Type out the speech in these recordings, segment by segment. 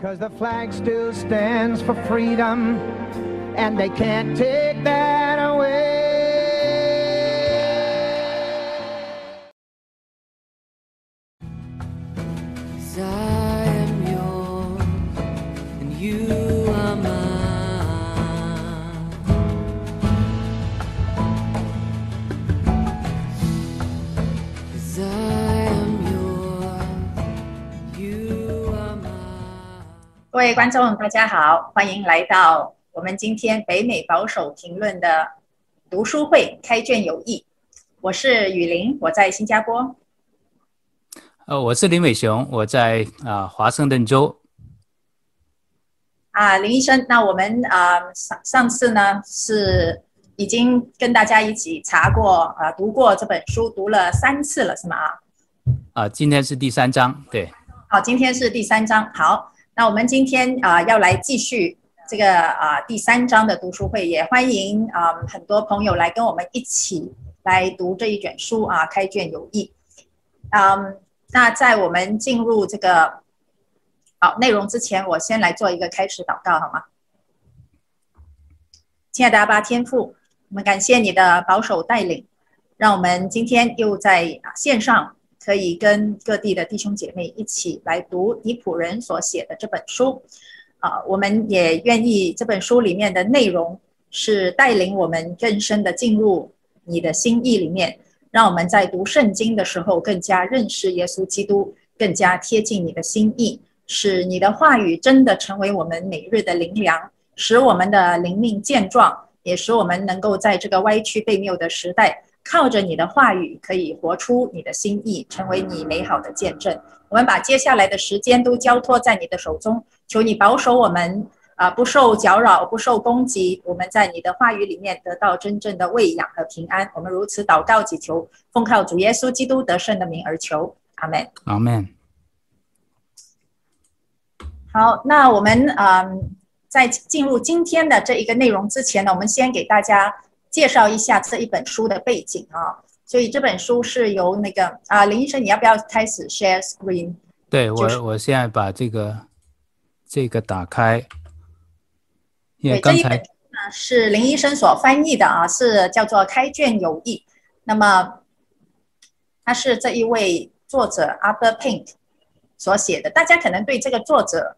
Cause the flag still stands for freedom, and they can't take that away. 位观众，大家好，欢迎来到我们今天北美保守评论的读书会，开卷有益。我是雨林，我在新加坡。呃，我是林伟雄，我在啊华盛顿州。啊，林医生，那我们啊上上次呢是已经跟大家一起查过啊读过这本书，读了三次了，是吗？啊，今天是第三章，对。好，今天是第三章。好，那我们今天啊要来继续这个啊第三章的读书会，也欢迎啊很多朋友来跟我们一起来读这一卷书啊，开卷有益。嗯，那在我们进入这个好内容之前，我先来做一个开始祷告，好吗？亲爱的阿爸天父，我们感谢你的保守带领，让我们今天又在线上可以跟各地的弟兄姐妹一起来读尼普人所写的这本书。啊，我们也愿意这本书里面的内容是带领我们更深的进入你的心意里面，让我们在读圣经的时候更加认识耶稣基督，更加贴近你的心意。使你的话语真的成为我们每日的灵粮，使我们的灵命健壮，也使我们能够在这个歪曲被谬的时代，靠着你的话语，可以活出你的心意，成为你美好的见证。我们把接下来的时间都交托在你的手中，求你保守我们啊，不受搅扰，不受攻击。我们在你的话语里面得到真正的喂养和平安。我们如此祷告祈求，奉靠主耶稣基督得胜的名而求，阿门。阿门。好，那我们嗯，在进入今天的这一个内容之前呢，我们先给大家介绍一下这一本书的背景啊。所以这本书是由那个啊，林医生，你要不要开始 share screen？对，就是、我，我现在把这个这个打开。因为对，刚才这一本呢是林医生所翻译的啊，是叫做《开卷有益》。那么，他是这一位作者 Arthur Pink 所写的，大家可能对这个作者。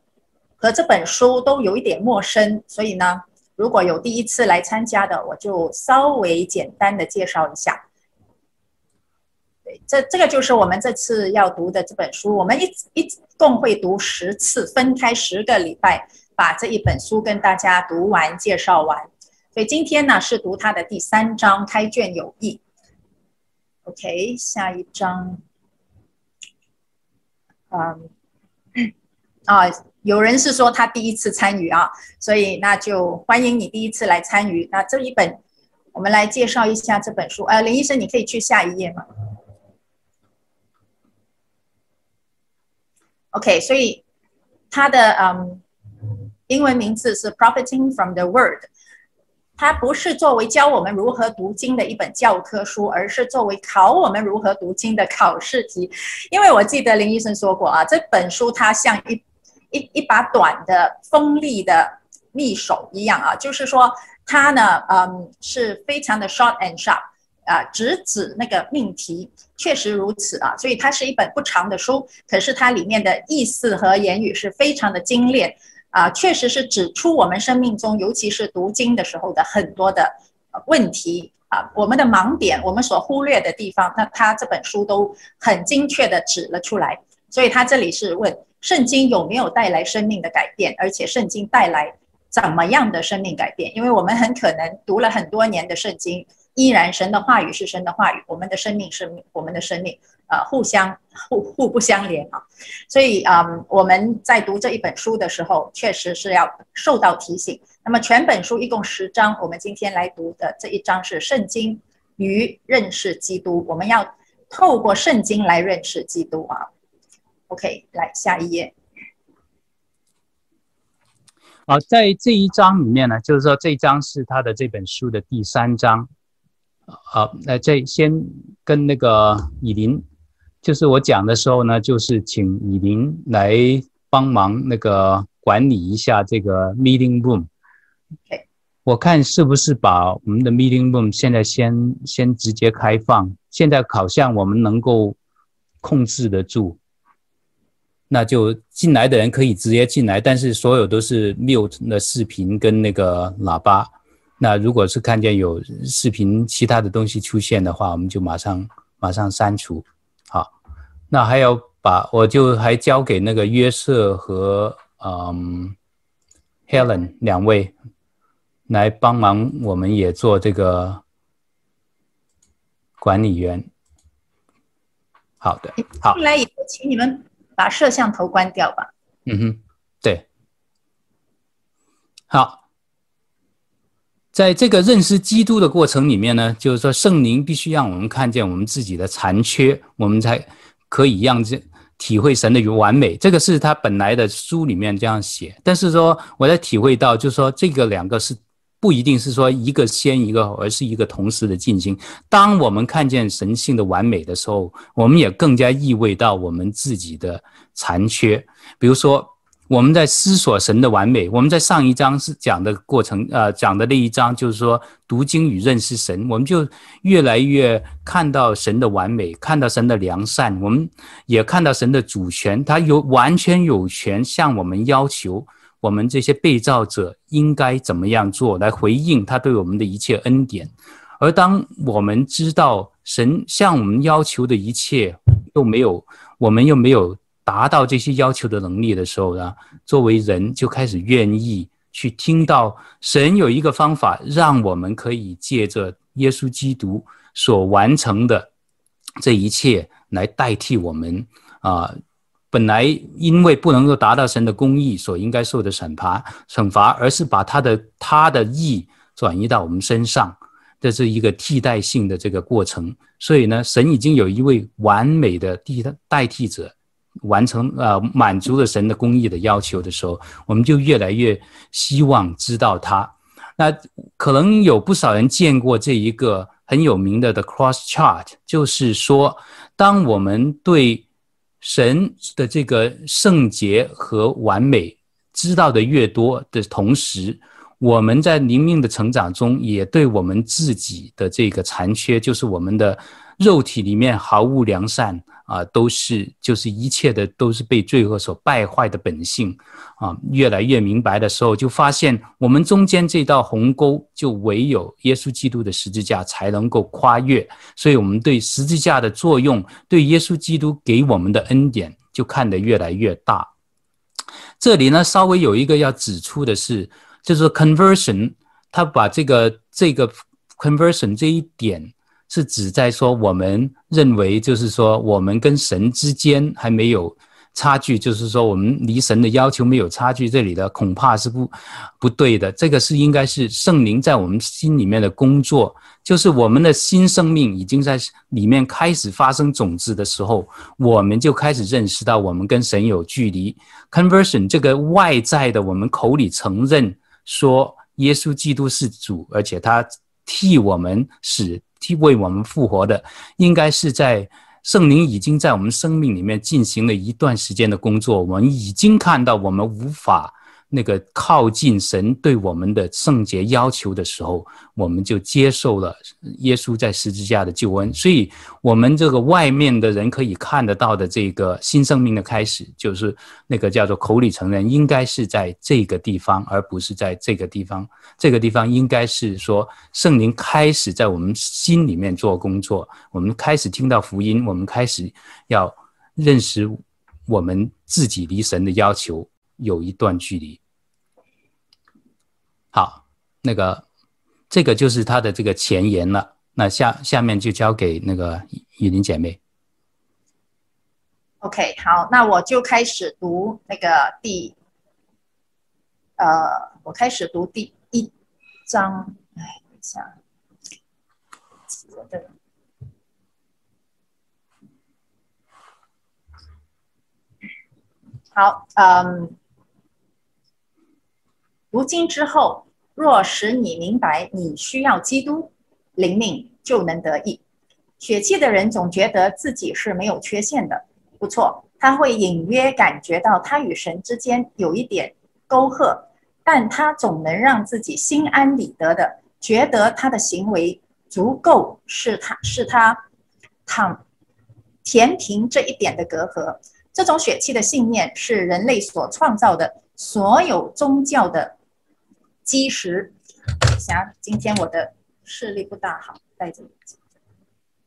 和这本书都有一点陌生，所以呢，如果有第一次来参加的，我就稍微简单的介绍一下。对，这这个就是我们这次要读的这本书，我们一一共会读十次，分开十个礼拜，把这一本书跟大家读完、介绍完。所以今天呢是读它的第三章，开卷有益。OK，下一章。嗯，啊。有人是说他第一次参与啊，所以那就欢迎你第一次来参与。那这一本，我们来介绍一下这本书。呃，林医生，你可以去下一页吗？OK，所以它的嗯英文名字是 Profiting from the Word，它不是作为教我们如何读经的一本教科书，而是作为考我们如何读经的考试题。因为我记得林医生说过啊，这本书它像一一一把短的锋利的匕首一样啊，就是说它呢，嗯，是非常的 short and sharp 啊，直指那个命题，确实如此啊。所以它是一本不长的书，可是它里面的意思和言语是非常的精炼啊，确实是指出我们生命中，尤其是读经的时候的很多的问题啊，我们的盲点，我们所忽略的地方，那它这本书都很精确的指了出来。所以它这里是问。圣经有没有带来生命的改变？而且圣经带来怎么样的生命改变？因为我们很可能读了很多年的圣经，依然神的话语是神的话语，我们的生命是我们的生命，呃，互相互互不相连啊。所以，嗯，我们在读这一本书的时候，确实是要受到提醒。那么，全本书一共十章，我们今天来读的这一章是圣经与认识基督。我们要透过圣经来认识基督啊。OK，来下一页。好，在这一章里面呢，就是说这一章是他的这本书的第三章。好，那这先跟那个以琳，就是我讲的时候呢，就是请以琳来帮忙那个管理一下这个 meeting room。Okay. 我看是不是把我们的 meeting room 现在先先直接开放？现在好像我们能够控制得住，那就进来的人可以直接进来，但是所有都是 mute 的视频跟那个喇叭。那如果是看见有视频其他的东西出现的话，我们就马上马上删除。好，那还要把我就还交给那个约瑟和嗯 Helen 两位。来帮忙，我们也做这个管理员。好的，好。进来以后，请你们把摄像头关掉吧。嗯哼，对。好，在这个认识基督的过程里面呢，就是说圣灵必须让我们看见我们自己的残缺，我们才可以让这体会神的完美。这个是他本来的书里面这样写，但是说我在体会到，就是说这个两个是。不一定是说一个先一个，而是一个同时的进行。当我们看见神性的完美的时候，我们也更加意味到我们自己的残缺。比如说，我们在思索神的完美。我们在上一章是讲的过程，呃，讲的那一章就是说读经与认识神，我们就越来越看到神的完美，看到神的良善，我们也看到神的主权，他有完全有权向我们要求。我们这些被造者应该怎么样做来回应他对我们的一切恩典？而当我们知道神向我们要求的一切又没有，我们又没有达到这些要求的能力的时候呢，作为人就开始愿意去听到神有一个方法，让我们可以借着耶稣基督所完成的这一切来代替我们啊。本来因为不能够达到神的公义所应该受的审罚惩罚，而是把他的他的义转移到我们身上，这是一个替代性的这个过程。所以呢，神已经有一位完美的替代替者，完成呃满足了神的公义的要求的时候，我们就越来越希望知道他。那可能有不少人见过这一个很有名的的 Cross Chart，就是说，当我们对神的这个圣洁和完美知道的越多的同时，我们在灵命的成长中，也对我们自己的这个残缺，就是我们的肉体里面毫无良善。啊，都是就是一切的都是被罪恶所败坏的本性啊，越来越明白的时候，就发现我们中间这道鸿沟，就唯有耶稣基督的十字架才能够跨越。所以，我们对十字架的作用，对耶稣基督给我们的恩典，就看得越来越大。这里呢，稍微有一个要指出的是，就是 conversion，他把这个这个 conversion 这一点。是指在说，我们认为就是说，我们跟神之间还没有差距，就是说，我们离神的要求没有差距。这里的恐怕是不不对的。这个是应该是圣灵在我们心里面的工作，就是我们的新生命已经在里面开始发生种子的时候，我们就开始认识到我们跟神有距离。Conversion 这个外在的，我们口里承认说耶稣基督是主，而且他替我们使。替为我们复活的，应该是在圣灵已经在我们生命里面进行了一段时间的工作。我们已经看到我们无法。那个靠近神对我们的圣洁要求的时候，我们就接受了耶稣在十字架的救恩。所以，我们这个外面的人可以看得到的这个新生命的开始，就是那个叫做口里承认，应该是在这个地方，而不是在这个地方。这个地方应该是说，圣灵开始在我们心里面做工作，我们开始听到福音，我们开始要认识我们自己离神的要求。有一段距离。好，那个，这个就是他的这个前言了。那下下面就交给那个雨林姐妹。OK，好，那我就开始读那个第，呃，我开始读第一章。哎，等一下，对。好，嗯。读经之后，若使你明白你需要基督，灵命就能得益。血气的人总觉得自己是没有缺陷的，不错，他会隐约感觉到他与神之间有一点沟壑，但他总能让自己心安理得的觉得他的行为足够是他是他躺填平这一点的隔阂。这种血气的信念是人类所创造的所有宗教的基石。想今天我的视力不大好，戴着眼镜。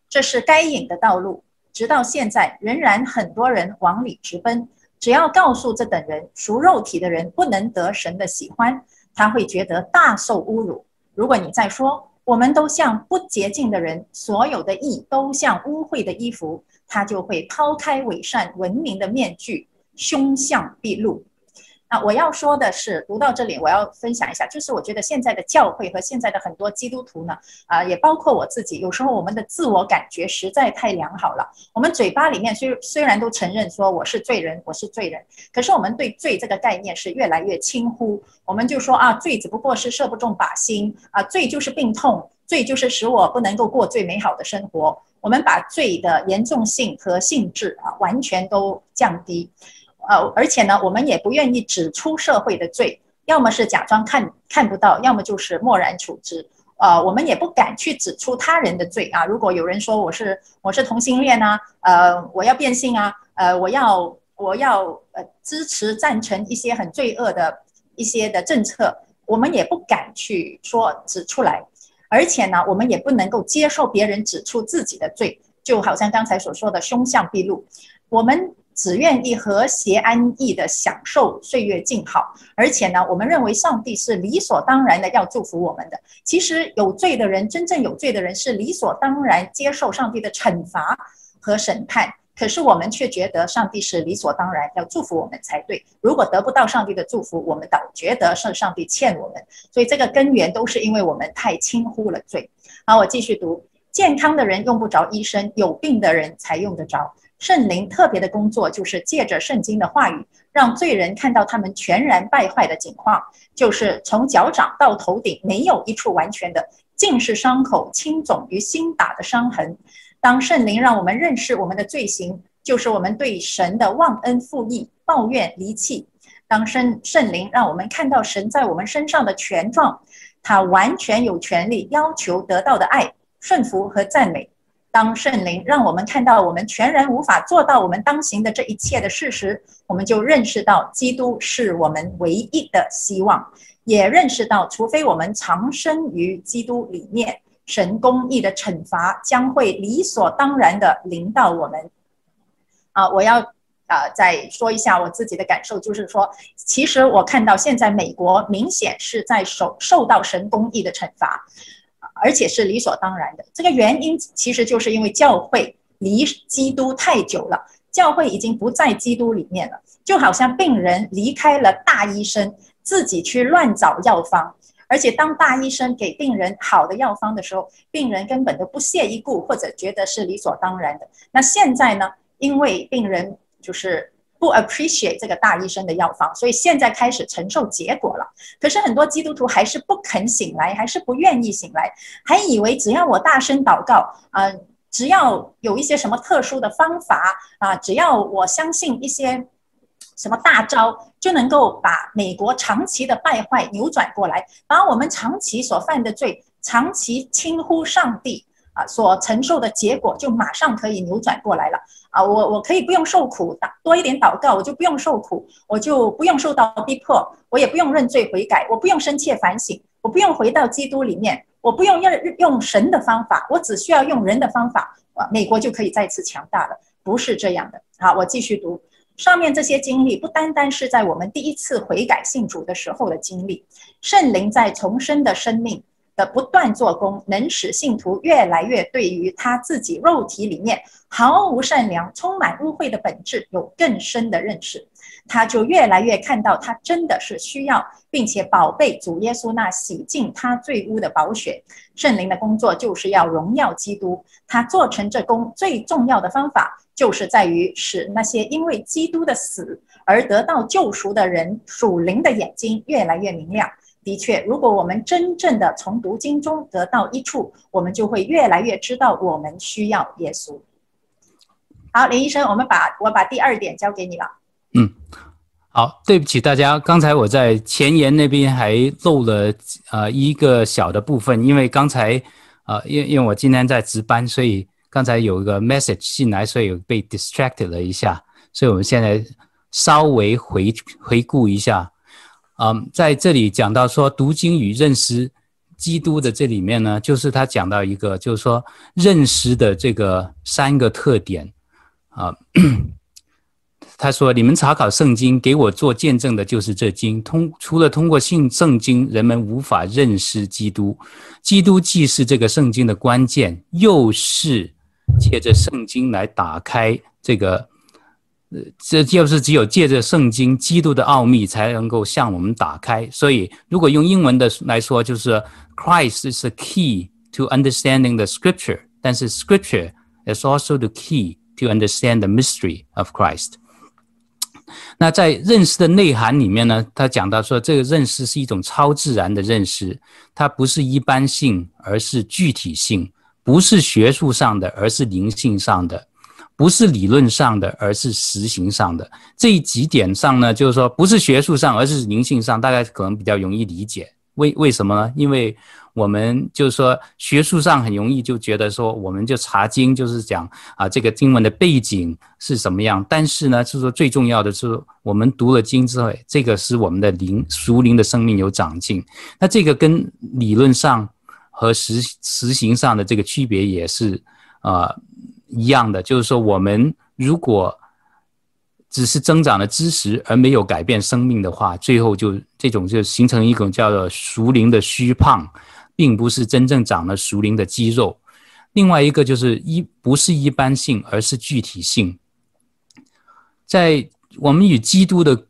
这是该隐的道路，直到现在仍然很多人往里直奔。只要告诉这等人，属肉体的人不能得神的喜欢，他会觉得大受侮辱。如果你再说，我们都像不洁净的人，所有的义都像污秽的衣服，他就会抛开伪善文明的面具，凶相毕露。啊，我要说的是，读到这里，我要分享一下，就是我觉得现在的教会和现在的很多基督徒呢，啊，也包括我自己，有时候我们的自我感觉实在太良好了。我们嘴巴里面虽虽然都承认说我是罪人，我是罪人，可是我们对罪这个概念是越来越轻忽。我们就说啊，罪只不过是射不中靶心啊，罪就是病痛，罪就是使我不能够过最美好的生活。我们把罪的严重性和性质啊，完全都降低。呃，而且呢，我们也不愿意指出社会的罪，要么是假装看看不到，要么就是漠然处之。呃，我们也不敢去指出他人的罪啊。如果有人说我是我是同性恋啊，呃，我要变性啊，呃，我要我要呃支持赞成一些很罪恶的一些的政策，我们也不敢去说指出来。而且呢，我们也不能够接受别人指出自己的罪，就好像刚才所说的凶相毕露，我们。只愿意和谐安逸地享受岁月静好，而且呢，我们认为上帝是理所当然的要祝福我们的。其实有罪的人，真正有罪的人是理所当然接受上帝的惩罚和审判，可是我们却觉得上帝是理所当然要祝福我们才对。如果得不到上帝的祝福，我们倒觉得是上帝欠我们。所以这个根源都是因为我们太轻忽了罪。好，我继续读：健康的人用不着医生，有病的人才用得着。圣灵特别的工作，就是借着圣经的话语，让罪人看到他们全然败坏的景况，就是从脚掌到头顶没有一处完全的，尽是伤口、青肿与新打的伤痕。当圣灵让我们认识我们的罪行，就是我们对神的忘恩负义、抱怨离弃。当圣圣灵让我们看到神在我们身上的权状，他完全有权利要求得到的爱、顺服和赞美。当圣灵让我们看到我们全然无法做到我们当行的这一切的事实，我们就认识到基督是我们唯一的希望，也认识到除非我们藏身于基督里面，神公义的惩罚将会理所当然的临到我们。啊，我要啊再说一下我自己的感受，就是说，其实我看到现在美国明显是在受受到神公义的惩罚。而且是理所当然的。这个原因其实就是因为教会离基督太久了，教会已经不在基督里面了，就好像病人离开了大医生，自己去乱找药方。而且当大医生给病人好的药方的时候，病人根本都不屑一顾，或者觉得是理所当然的。那现在呢？因为病人就是。不 appreciate 这个大医生的药方，所以现在开始承受结果了。可是很多基督徒还是不肯醒来，还是不愿意醒来，还以为只要我大声祷告，啊、只要有一些什么特殊的方法啊、只要我相信一些什么大招，就能够把美国长期的败坏扭转过来，把我们长期所犯的罪、长期轻忽上帝所承受的结果，就马上可以扭转过来了。啊，我我可以不用受苦，多一点祷告，我就不用受苦，我就不用受到逼迫，我也不用认罪悔改，我不用深切反省，我不用回到基督里面，我不用要用神的方法，我只需要用人的方法，啊，美国就可以再次强大了，不是这样的。好，我继续读上面这些经历，不单单是在我们第一次悔改信主的时候的经历，圣灵在重生的生命。的不断做工，能使信徒越来越对于他自己肉体里面毫无善良、充满污秽的本质有更深的认识，他就越来越看到他真的是需要，并且宝贝主耶稣那洗净他罪污的宝血。圣灵的工作就是要荣耀基督，他做成这工最重要的方法，就是在于使那些因为基督的死而得到救赎的人属灵的眼睛越来越明亮。的确，如果我们真正的从读经中得到益处，我们就会越来越知道我们需要耶稣。好，林医生，我们把我把第二点交给你了。嗯，好，对不起大家，刚才我在前言那边还漏了呃一个小的部分，因为刚才呃，因因为我今天在值班，所以刚才有一个 message 进来，所以被 distracted 了一下，所以我们现在稍微回回顾一下，嗯，在这里讲到说读经与认识基督的这里面呢，就是他讲到一个，就是说认识的这个三个特点。啊，他说：“你们查考圣经，给我做见证的，就是这经。通除了通过信圣经，人们无法认识基督。基督既是这个圣经的关键，又是借着圣经来打开这个。这就是只有借着圣经，基督的奥秘才能够向我们打开。所以，如果用英文的来说，就是 Christ is the key to understanding the Scripture。但是，Scripture is also the key。” To understand the mystery of Christ。那在认识的内涵里面呢，他讲到说，这个认识是一种超自然的认识，它不是一般性，而是具体性；不是学术上的，而是灵性上的；不是理论上的，而是实行上的。这几点上呢，就是说，不是学术上，而是灵性上，大概可能比较容易理解。为为什么呢？因为我们就是说，学术上很容易就觉得说，我们就查经就是讲啊，这个经文的背景是什么样。但是呢，就是说最重要的是，我们读了经之后，这个使我们的灵熟灵的生命有长进。那这个跟理论上和实实行上的这个区别也是啊一样的，就是说，我们如果只是增长了知识而没有改变生命的话，最后就这种就形成一种叫做熟龄的虚胖，并不是真正长了熟龄的肌肉。另外一个就是一不是一般性，而是具体性。在我们与基督的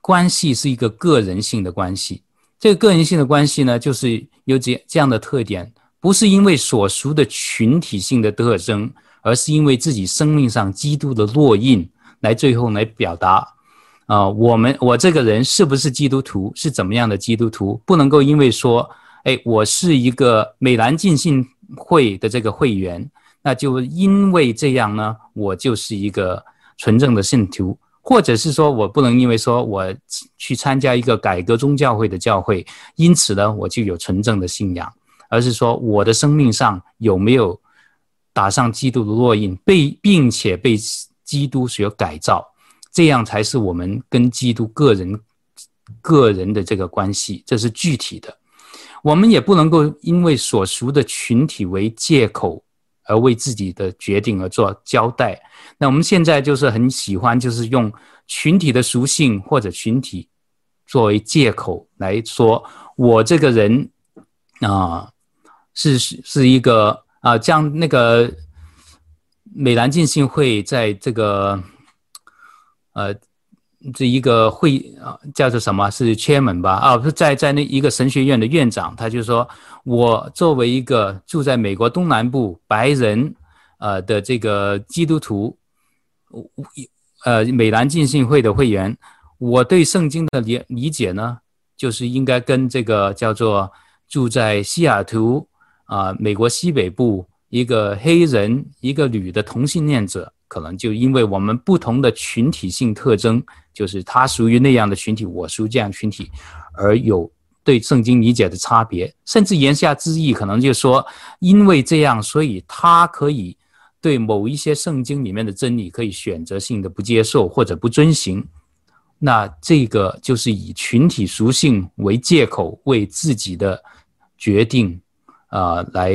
关系是一个个人性的关系，这个个人性的关系呢，就是有这这样的特点，不是因为所熟的群体性的特征，而是因为自己生命上基督的烙印。来最后来表达，啊、呃，我们我这个人是不是基督徒，是怎么样的基督徒？不能够因为说，哎，我是一个美兰浸信会的这个会员，那就因为这样呢，我就是一个纯正的信徒，或者是说我不能因为说我去参加一个改革宗教会的教会，因此呢，我就有纯正的信仰，而是说我的生命上有没有打上基督的烙印，被并且被。基督所改造，这样才是我们跟基督个人个人的这个关系，这是具体的。我们也不能够因为所属的群体为借口而为自己的决定而做交代。那我们现在就是很喜欢，就是用群体的属性或者群体作为借口来说，我这个人啊、呃，是是一个啊，将、那个。美兰浸信会在这个，呃，这一个会啊，叫做什么？是 chairman 吧？啊，不是在在那一个神学院的院长，他就说，我作为一个住在美国东南部白人，呃的这个基督徒，呃，美兰浸信会的会员，我对圣经的理理解呢，就是应该跟这个叫做住在西雅图啊，美国西北部。一个黑人，一个女的同性恋者，可能就因为我们不同的群体性特征，就是他属于那样的群体，我属于这样群体，而有对圣经理解的差别。甚至言下之意，可能就说，因为这样，所以他可以对某一些圣经里面的真理可以选择性的不接受或者不遵行。那这个就是以群体属性为借口，为自己的决定、呃、来。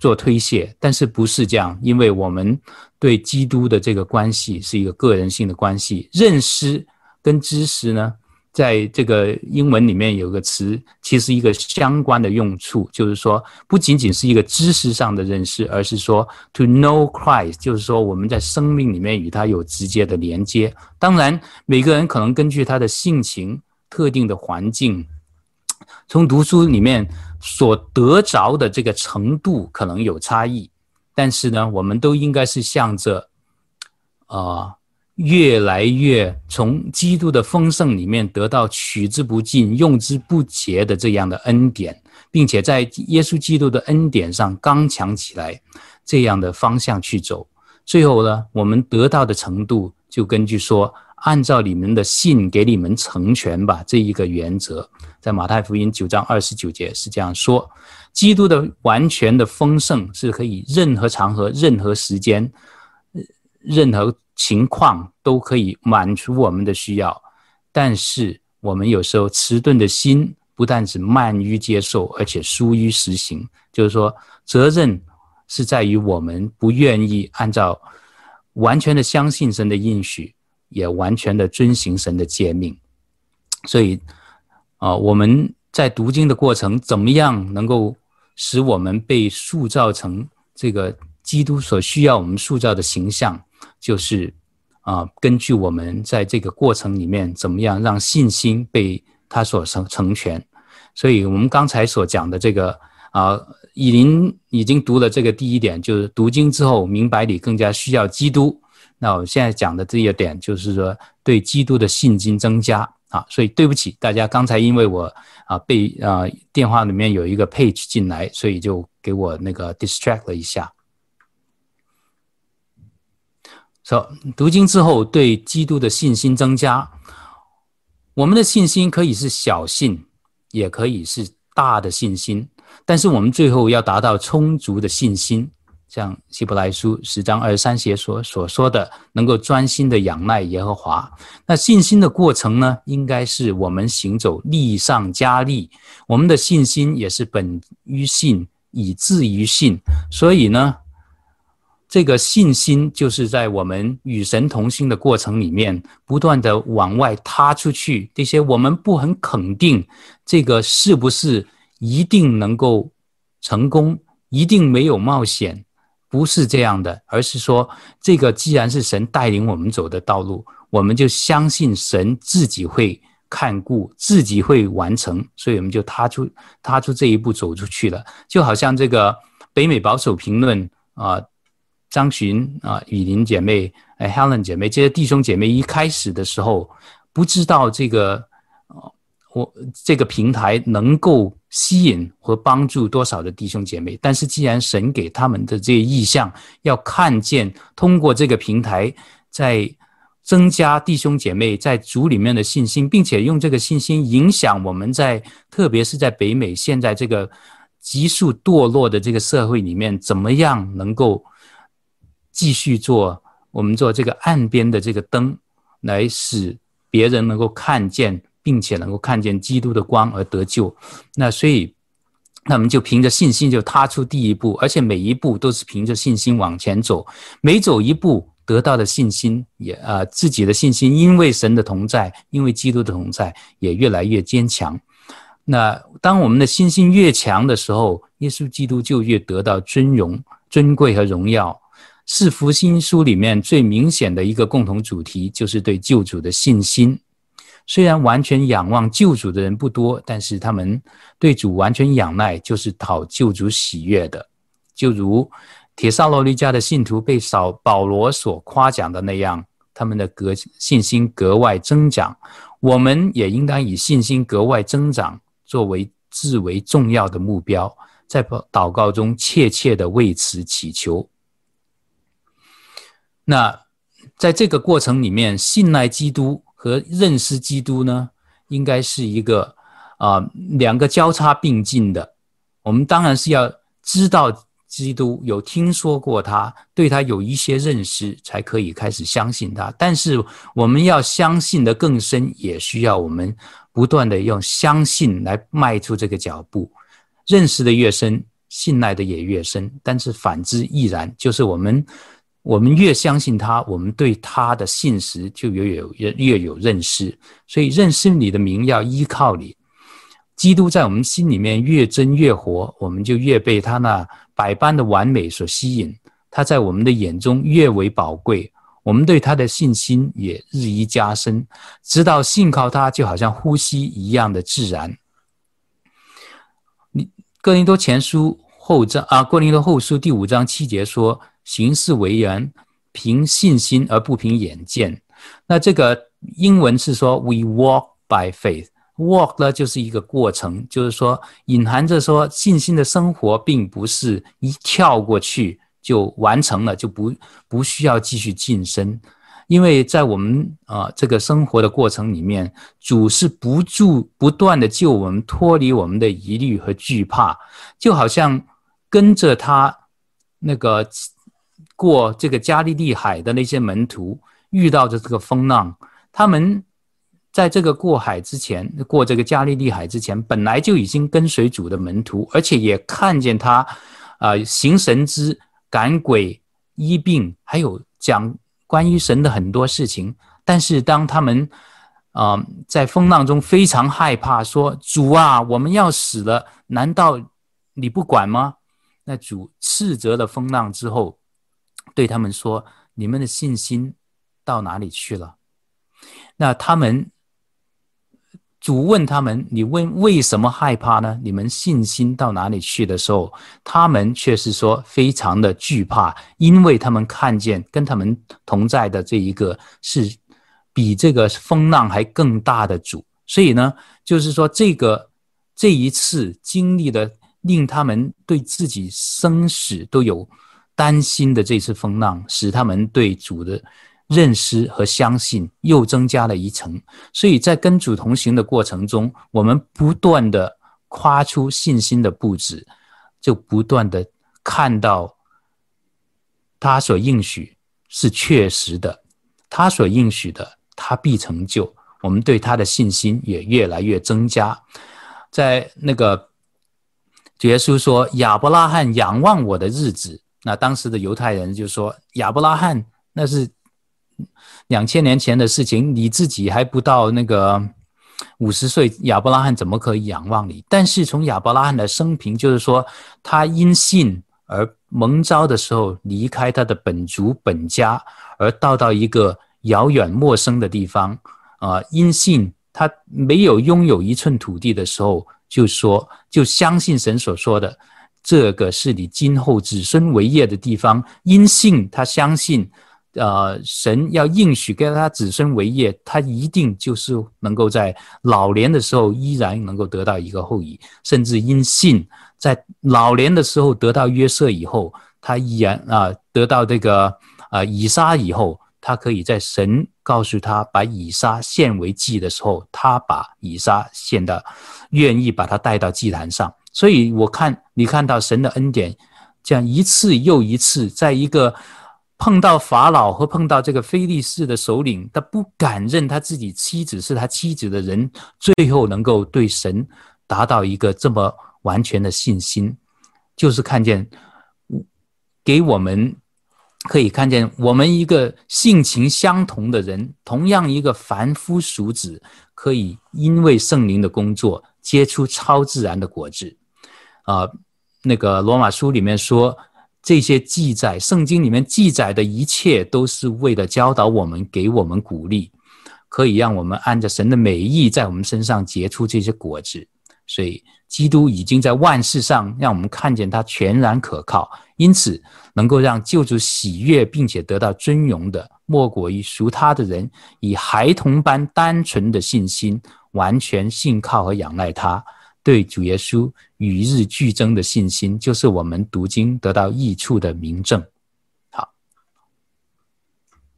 做推卸，但是不是这样？因为我们对基督的这个关系是一个个人性的关系。认识跟知识呢，在这个英文里面有个词，其实一个相关的用处，就是说不仅仅是一个知识上的认识，而是说 to know Christ，就是说我们在生命里面与他有直接的连接。当然，每个人可能根据他的性情、特定的环境，从读书里面。所得着的这个程度可能有差异，但是呢，我们都应该是向着，啊、越来越从基督的丰盛里面得到取之不尽、用之不竭的这样的恩典，并且在耶稣基督的恩典上刚强起来，这样的方向去走。最后呢，我们得到的程度就根据说，按照你们的信给你们成全吧这一个原则，在马太福音九章二十九节是这样说：基督的完全的丰盛是可以任何场合、任何时间、任何情况都可以满足我们的需要，但是我们有时候迟钝的心。不但只慢于接受，而且疏于实行。就是说，责任是在于我们不愿意按照完全的相信神的应许，也完全的遵行神的诫命。所以，啊，我们在读经的过程，怎么样能够使我们被塑造成这个基督所需要我们塑造的形象？就是啊，根据我们在这个过程里面，怎么样让信心被。他所成成全，所以我们刚才所讲的这个啊，以琳已经读了这个第一点，就是读经之后明白你更加需要基督。那我现在讲的这一点，就是说对基督的信心增加啊。所以对不起大家，刚才因为我啊被啊电话里面有一个 page 进来，所以就给我那个 distract 了一下。说读经之后对基督的信心增加。我们的信心可以是小信，也可以是大的信心，但是我们最后要达到充足的信心，像希伯来书十章二十三节所所说的，能够专心的仰赖耶和华。那信心的过程呢，应该是我们行走力上加力，我们的信心也是本于信，以至于信，所以呢。这个信心就是在我们与神同行的过程里面，不断的往外踏出去。这些我们不很肯定，这个是不是一定能够成功，一定没有冒险，不是这样的，而是说，这个既然是神带领我们走的道路，我们就相信神自己会看顾，自己会完成，所以我们就踏出踏出这一步走出去了。就好像这个北美保守评论啊。张巡啊，雨林姐妹，哎，Helen 姐妹，这些弟兄姐妹一开始的时候不知道这个，我这个平台能够吸引和帮助多少的弟兄姐妹。但是既然神给他们的这个意向，要看见通过这个平台，在增加弟兄姐妹在主里面的信心，并且用这个信心影响我们在，特别是在北美现在这个急速堕落的这个社会里面，怎么样能够。继续做，我们做这个岸边的这个灯，来使别人能够看见，并且能够看见基督的光而得救。那所以，那我们就凭着信心就踏出第一步，而且每一步都是凭着信心往前走。每走一步得到的信心也啊、呃，自己的信心因为神的同在，因为基督的同在，也越来越坚强。那当我们的信心越强的时候，耶稣基督就越得到尊荣、尊贵和荣耀。四福音书里面最明显的一个共同主题，就是对救主的信心。虽然完全仰望救主的人不多，但是他们对主完全仰赖，就是讨救主喜悦的。就如帖撒罗尼家的信徒被扫保罗所夸奖的那样，他们的格信心格外增长。我们也应当以信心格外增长作为至为重要的目标，在祷告中切切的为此祈求。那在这个过程里面，信赖基督和认识基督呢，应该是一个啊、两个交叉并进的。我们当然是要知道基督，有听说过他，对他有一些认识，才可以开始相信他。但是我们要相信的更深，也需要我们不断的用相信来迈出这个脚步。认识的越深，信赖的也越深。但是反之亦然，就是我们。我们越相信他，我们对他的信实就越有越越有认识。所以认识你的名要依靠你，基督在我们心里面越真越活，我们就越被他那百般的完美所吸引。他在我们的眼中越为宝贵，我们对他的信心也日益加深，直到信靠他就好像呼吸一样的自然。你哥林多前书后章啊，哥林多后书第五章七节说。行事为人，凭信心而不凭眼见。那这个英文是说 “We walk by faith”。walk 呢就是一个过程，就是说隐含着说信心的生活并不是一跳过去就完成了，就不不需要继续晋升。因为在我们啊、这个生活的过程里面，主是不住不断的救我们脱离我们的疑虑和惧怕，就好像跟着他那个过这个加利利海的那些门徒遇到的这个风浪，他们在这个过海之前，过这个加利利海之前，本来就已经跟随主的门徒，而且也看见他、呃、行神之、赶鬼、医病，还有讲。关于神的很多事情，但是当他们啊、在风浪中非常害怕，说：“主啊，我们要死了，难道你不管吗？”那主斥责了风浪之后，对他们说：“你们的信心到哪里去了？”那他们。主问他们：“你问为什么害怕呢？你们信心到哪里去的时候，他们却是说非常的惧怕，因为他们看见跟他们同在的这一个是比这个风浪还更大的主。所以呢，就是说这个这一次经历的令他们对自己生死都有担心的这次风浪，使他们对主的。”认识和相信又增加了一层，所以在跟主同行的过程中，我们不断的跨出信心的步子，就不断的看到他所应许是确实的，他所应许的他必成就，我们对他的信心也越来越增加。在那个主耶稣说亚伯拉罕仰望我的日子，那当时的犹太人就说亚伯拉罕那是。两千年前的事情，你自己还不到那个五十岁，亚伯拉罕怎么可以仰望你？但是从亚伯拉罕的生平，就是说他因信而蒙召的时候，离开他的本族本家，而到到一个遥远陌生的地方。啊，因信他没有拥有一寸土地的时候，就说就相信神所说的，这个是你今后子孙为业的地方。因信他相信。呃，神要应许给他子孙为业，他一定就是能够在老年的时候依然能够得到一个后裔，甚至因信在老年的时候得到约瑟以后，他依然啊、得到这个啊、以撒以后，他可以在神告诉他把以撒献为祭的时候，他把以撒献的愿意把他带到祭坛上。所以我看你看到神的恩典，这样一次又一次，在一个。碰到法老和碰到这个非利士的首领，他不敢认他自己妻子是他妻子的人，最后能够对神达到一个这么完全的信心，就是看见给我们可以看见我们一个性情相同的人，同样一个凡夫俗子，可以因为圣灵的工作结出超自然的果子。啊、那个罗马书里面说。这些记载，圣经里面记载的一切，都是为了教导我们，给我们鼓励，可以让我们按着神的美意，在我们身上结出这些果子。所以，基督已经在万事上让我们看见他全然可靠，因此能够让救主喜悦并且得到尊荣的，莫过于属他的人以孩童般单纯的信心，完全信靠和仰赖他。对主耶稣与日俱增的信心，就是我们读经得到益处的明证。好，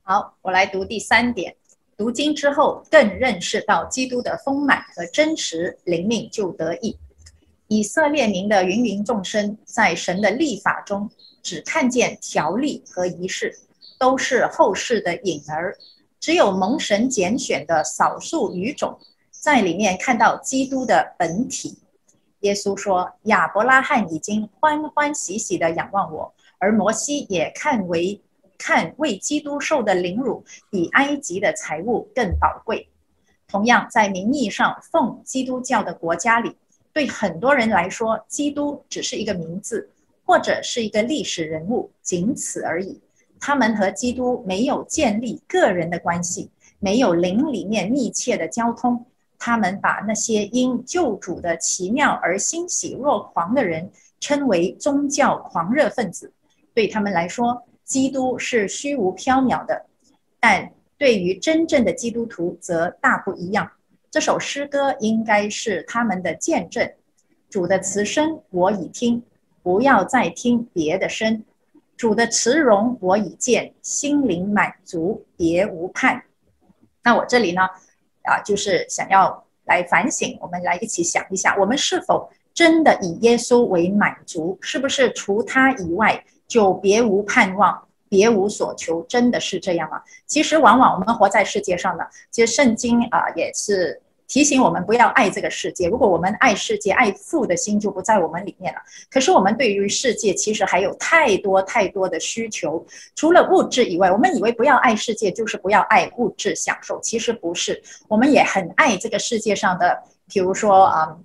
好，我来读第三点。读经之后，更认识到基督的丰满和真实，灵命就得益。以色列民的芸芸众生，在神的立法中，只看见条例和仪式，都是后世的影儿。只有蒙神拣选的少数语种。在里面看到基督的本体，耶稣说：“亚伯拉罕已经欢欢喜喜地仰望我，而摩西也看为看为基督受的凌辱比埃及的财物更宝贵。同样，在名义上奉基督教的国家里，对很多人来说，基督只是一个名字，或者是一个历史人物，仅此而已。他们和基督没有建立个人的关系，没有灵里面密切的交通。”他们把那些因救主的奇妙而欣喜若狂的人称为宗教狂热分子。对他们来说，基督是虚无缥缈的；但对于真正的基督徒则大不一样。这首诗歌应该是他们的见证。主的慈声我已听，不要再听别的声。主的慈容我已见，心灵满足，别无盼。那我这里呢，啊，就是想要来反省，我们来一起想一下，我们是否真的以耶稣为满足？是不是除他以外就别无盼望，别无所求？真的是这样吗？其实往往我们活在世界上呢，其实圣经啊也是。提醒我们不要爱这个世界。如果我们爱世界，爱父的心就不在我们里面了。可是我们对于世界其实还有太多太多的需求，除了物质以外，我们以为不要爱世界就是不要爱物质享受，其实不是。我们也很爱这个世界上的，比如说啊，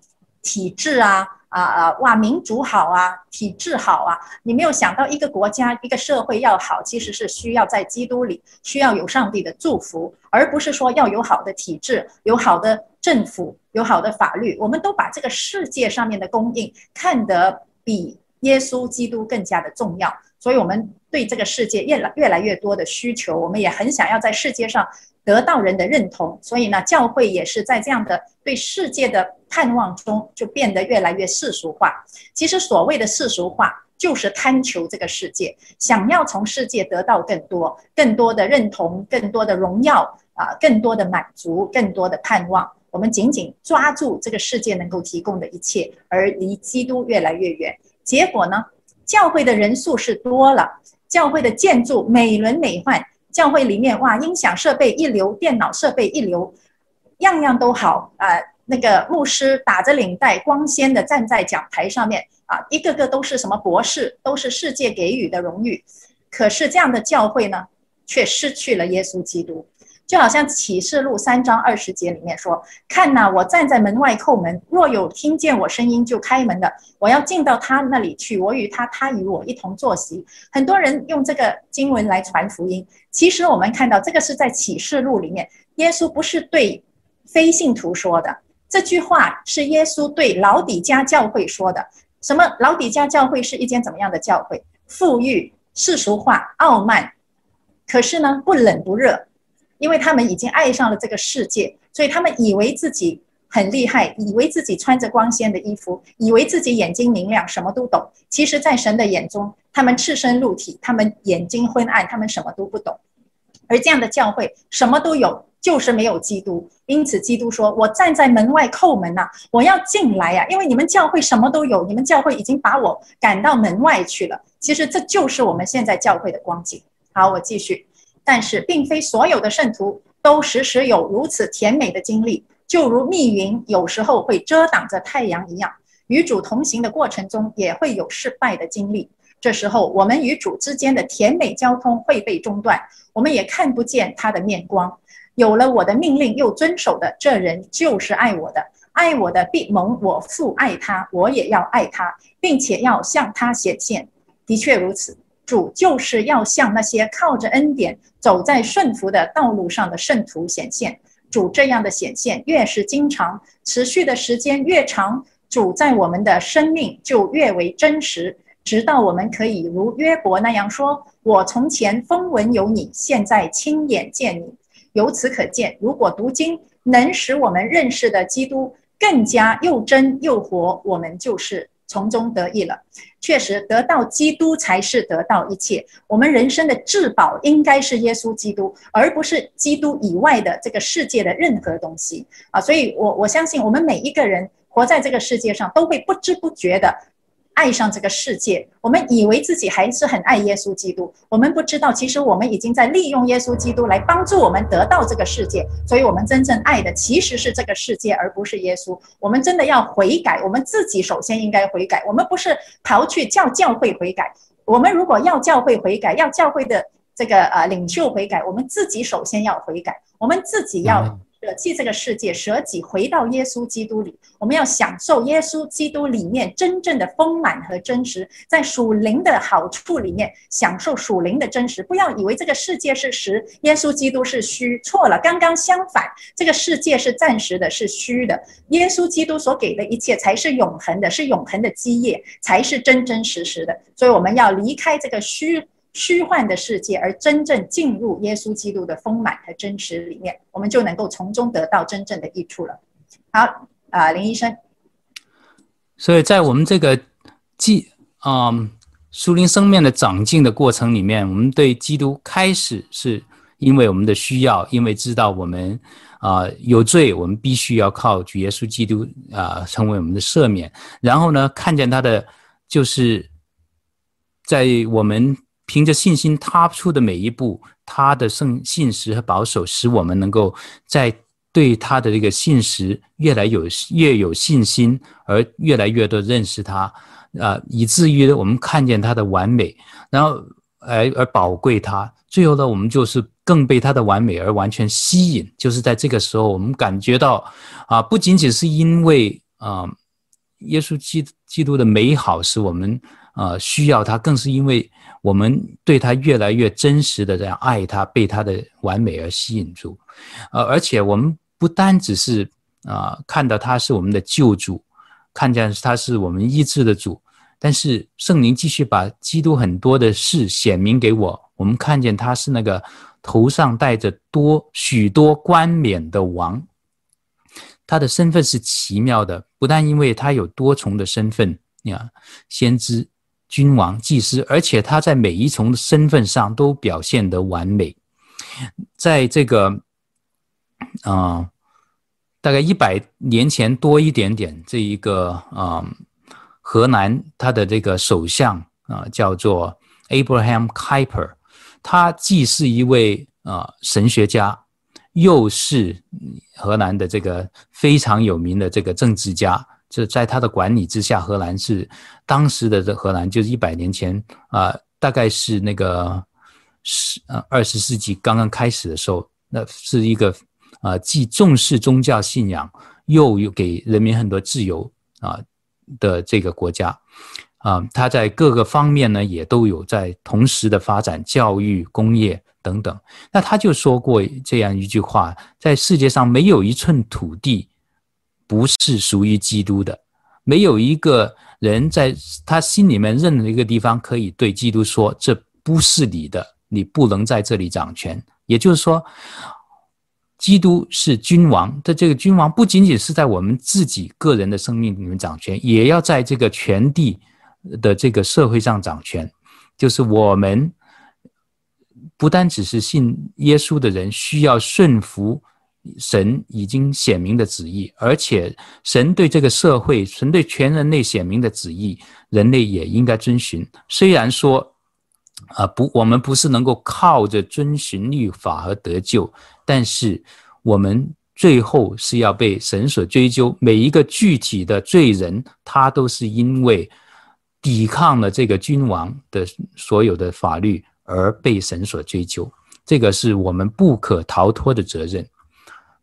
体质啊。啊啊哇！民主好啊，体制好啊，你没有想到一个国家、一个社会要好，其实是需要在基督里，需要有上帝的祝福，而不是说要有好的体制、有好的政府、有好的法律。我们都把这个世界上面的供应看得比耶稣基督更加的重要，所以我们对这个世界越来越来越多的需求，我们也很想要在世界上得到人的认同，所以呢，教会也是在这样的对世界的。盼望中就变得越来越世俗化。其实所谓的世俗化，就是贪求这个世界，想要从世界得到更多、更多的认同、更多的荣耀啊，更多的满足、更多的盼望。我们紧紧抓住这个世界能够提供的一切，而离基督越来越远。结果呢，教会的人数是多了，教会的建筑美轮美奂，教会里面哇，音响设备一流，电脑设备一流，样样都好啊。那个牧师打着领带，光鲜的站在讲台上面啊，一个个都是什么博士，都是世界给予的荣誉。可是这样的教会呢，却失去了耶稣基督。就好像启示录三章二十节里面说：“看哪，我站在门外叩门，若有听见我声音就开门的，我要进到他那里去，我与他，他与我一同坐席。”很多人用这个经文来传福音，其实我们看到这个是在启示录里面，耶稣不是对非信徒说的。这句话是耶稣对老底嘉教会说的。什么？老底嘉教会是一间怎么样的教会？富裕、世俗化、傲慢，可是呢，不冷不热，因为他们已经爱上了这个世界，所以他们以为自己很厉害，以为自己穿着光鲜的衣服，以为自己眼睛明亮，什么都懂。其实，在神的眼中，他们赤身露体，他们眼睛昏暗，他们什么都不懂。而这样的教会，什么都有。就是没有基督，因此基督说：“我站在门外叩门呐，我要进来呀！因为你们教会什么都有，你们教会已经把我赶到门外去了。其实这就是我们现在教会的光景。”好，我继续。但是，并非所有的圣徒都时时有如此甜美的经历，就如密云有时候会遮挡着太阳一样。与主同行的过程中，也会有失败的经历。这时候，我们与主之间的甜美交通会被中断，我们也看不见他的面光。有了我的命令又遵守的这人就是爱我的，爱我的必蒙我父爱他，我也要爱他，并且要向他显现。的确如此，主就是要向那些靠着恩典走在顺服的道路上的圣徒显现。主这样的显现越是经常，持续的时间越长，主在我们的生命就越为真实，直到我们可以如约伯那样说：“我从前风闻有你，现在亲眼见你。”由此可见，如果读经能使我们认识的基督更加又真又活，我们就是从中得益了。确实，得到基督才是得到一切。我们人生的至宝应该是耶稣基督，而不是基督以外的这个世界的任何东西啊！所以我，我相信，我们每一个人活在这个世界上，都会不知不觉的。爱上这个世界，我们以为自己还是很爱耶稣基督，我们不知道，其实我们已经在利用耶稣基督来帮助我们得到这个世界。所以，我们真正爱的其实是这个世界，而不是耶稣。我们真的要悔改，我们自己首先应该悔改。我们不是逃去叫教会悔改，我们如果要教会悔改，要教会的这个呃领袖悔改，我们自己首先要悔改，我们自己要。舍弃这个世界，舍己回到耶稣基督里，我们要享受耶稣基督里面真正的丰满和真实，在属灵的好处里面享受属灵的真实。不要以为这个世界是实，耶稣基督是虚，错了。刚刚相反，这个世界是暂时的，是虚的。耶稣基督所给的一切才是永恒的，是永恒的基业，才是真真实实的。所以我们要离开这个虚。虚幻的世界，而真正进入耶稣基督的丰满和真实里面，我们就能够从中得到真正的益处了。好，啊、林医生。所以在我们这个记，嗯，苏灵生命的长进的过程里面，我们对基督开始是因为我们的需要，因为知道我们啊、有罪，我们必须要靠主耶稣基督啊、成为我们的赦免。然后呢，看见他的就是在我们凭着信心踏出的每一步，他的圣信实和保守，使我们能够在。对他的这个信实越来有越有信心，而越来越多认识他，啊、呃，以至于我们看见他的完美，然后而而宝贵他，最后呢，我们就是更被他的完美而完全吸引。就是在这个时候，我们感觉到啊，不仅仅是因为啊，耶稣基基督的美好使我们啊需要他，更是因为我们对他越来越真实的这样爱他，被他的完美而吸引住，呃，而且我们。不单只是啊、看到他是我们的救主，看见他是我们医治的主，但是圣灵继续把基督很多的事显明给我。我们看见他是那个头上戴着多许多冠冕的王，他的身份是奇妙的，不但因为他有多重的身份呀，先知、君王、祭司，而且他在每一重身份上都表现得完美，在这个。啊、大概一百年前多一点点，这一个啊、呃，荷兰他的这个首相啊、叫做 Abraham Kuyper，他既是一位啊、神学家，又是荷兰的这个非常有名的这个政治家。就在他的管理之下，荷兰是当时的这荷兰，就是一百年前啊、大概是那个十呃二十世纪刚刚开始的时候，那是一个。啊，既重视宗教信仰，又有给人民很多自由啊的这个国家，啊，他在各个方面呢也都有在同时的发展教育、工业等等。那他就说过这样一句话：在世界上没有一寸土地不是属于基督的，没有一个人在他心里面任何一个地方可以对基督说这不是你的，你不能在这里掌权。也就是说。基督是君王的，这个君王不仅仅是在我们自己个人的生命里面掌权，也要在这个全地的这个社会上掌权。就是我们不单只是信耶稣的人需要顺服神已经显明的旨意，而且神对这个社会、神对全人类显明的旨意，人类也应该遵循。虽然说，啊不，我们不是能够靠着遵循律法而得救。但是我们最后是要被神所追究，每一个具体的罪人，他都是因为抵抗了这个君王的所有的法律而被神所追究，这个是我们不可逃脱的责任。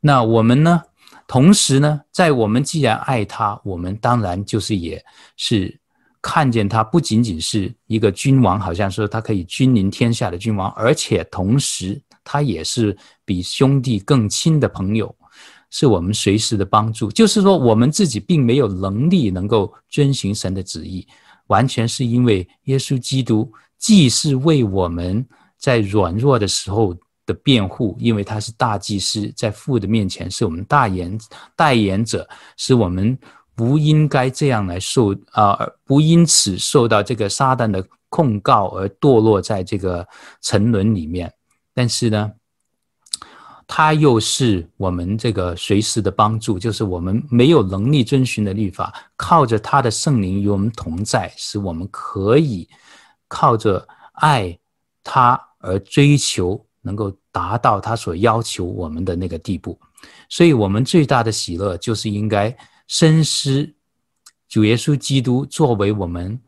那我们呢？同时呢，在我们既然爱他，我们当然就是也是看见他不仅仅是一个君王，好像说他可以君临天下的君王，而且同时。他也是比兄弟更亲的朋友，是我们随时的帮助。就是说，我们自己并没有能力能够遵循神的旨意，完全是因为耶稣基督既是为我们在软弱的时候的辩护，因为他是大祭司，在父的面前是我们大言代言者，使我们不应该这样来受啊、呃，不因此受到这个撒旦的控告而堕落在这个沉沦里面。但是呢，他又是我们这个随时的帮助，就是我们没有能力遵循的律法，靠着他的圣灵与我们同在，使我们可以靠着爱他而追求，能够达到他所要求我们的那个地步。所以，我们最大的喜乐就是应该深思主耶稣基督作为我们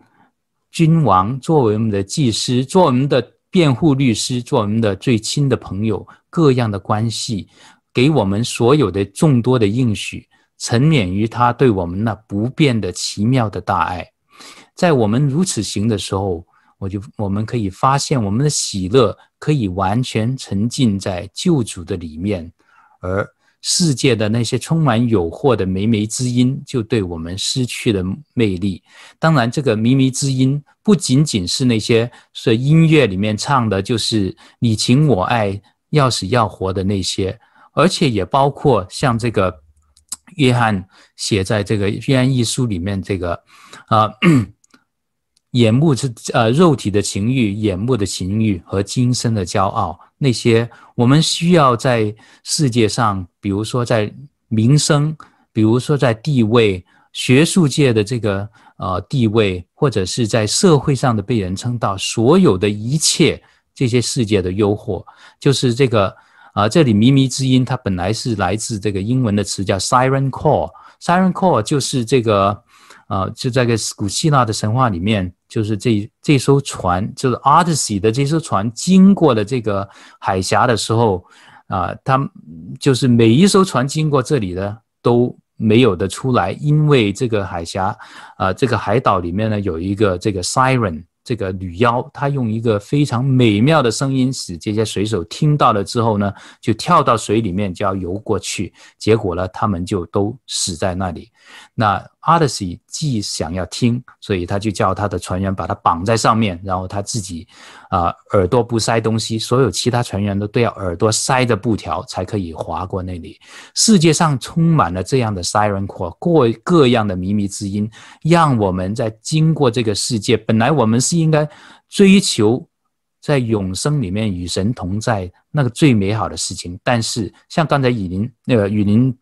君王，作为我们的祭司，作为我们的。辩护律师，做我们的最亲的朋友，各样的关系，给我们所有的众多的应许，沉湎于他对我们那不变的奇妙的大爱。在我们如此行的时候，我就我们可以发现，我们的喜乐可以完全沉浸在救主的里面，而。世界的那些充满诱惑的靡靡之音，就对我们失去了魅力。当然，这个靡靡之音不仅仅是那些是音乐里面唱的，就是你情我爱、要死要活的那些，而且也包括像这个 约翰写在这个约翰一书里面这个啊，眼目之呃肉体的情欲、眼目的情欲和今生的骄傲，那些我们需要在世界上，比如说在名声，比如说在地位、学术界的这个呃地位，或者是在社会上的被人称道，所有的一切这些世界的诱惑，就是这个啊、这里靡靡之音，它本来是来自这个英文的词叫 siren call，siren call 就是这个。啊，就在个古希腊的神话里面，就是这这艘船，就是 Odyssey 的这艘船经过了这个海峡的时候，啊，它就是每一艘船经过这里的都没有的出来，因为这个海峡，啊，这个海岛里面呢有一个这个 Siren。这个女妖，她用一个非常美妙的声音，使这些水手听到了之后呢，就跳到水里面就要游过去，结果呢，他们就都死在那里。那 Odyssey 既想要听，所以他就叫他的船员把他绑在上面，然后他自己啊、耳朵不塞东西，所有其他船员都都要耳朵塞着布条才可以划过那里。世界上充满了这样的 siren call，各各样的靡靡之音，让我们在经过这个世界，本来我们是应该追求在永生里面与神同在那个最美好的事情，但是像刚才雨林那个雨林。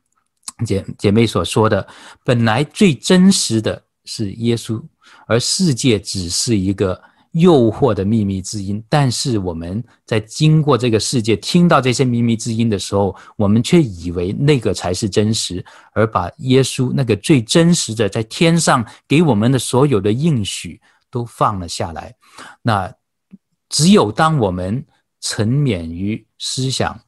姐姐妹所说的，本来最真实的是耶稣，而世界只是一个诱惑的秘密之音。但是我们在经过这个世界，听到这些秘密之音的时候，我们却以为那个才是真实，而把耶稣那个最真实的在天上给我们的所有的应许都放了下来。那只有当我们沉湎于思想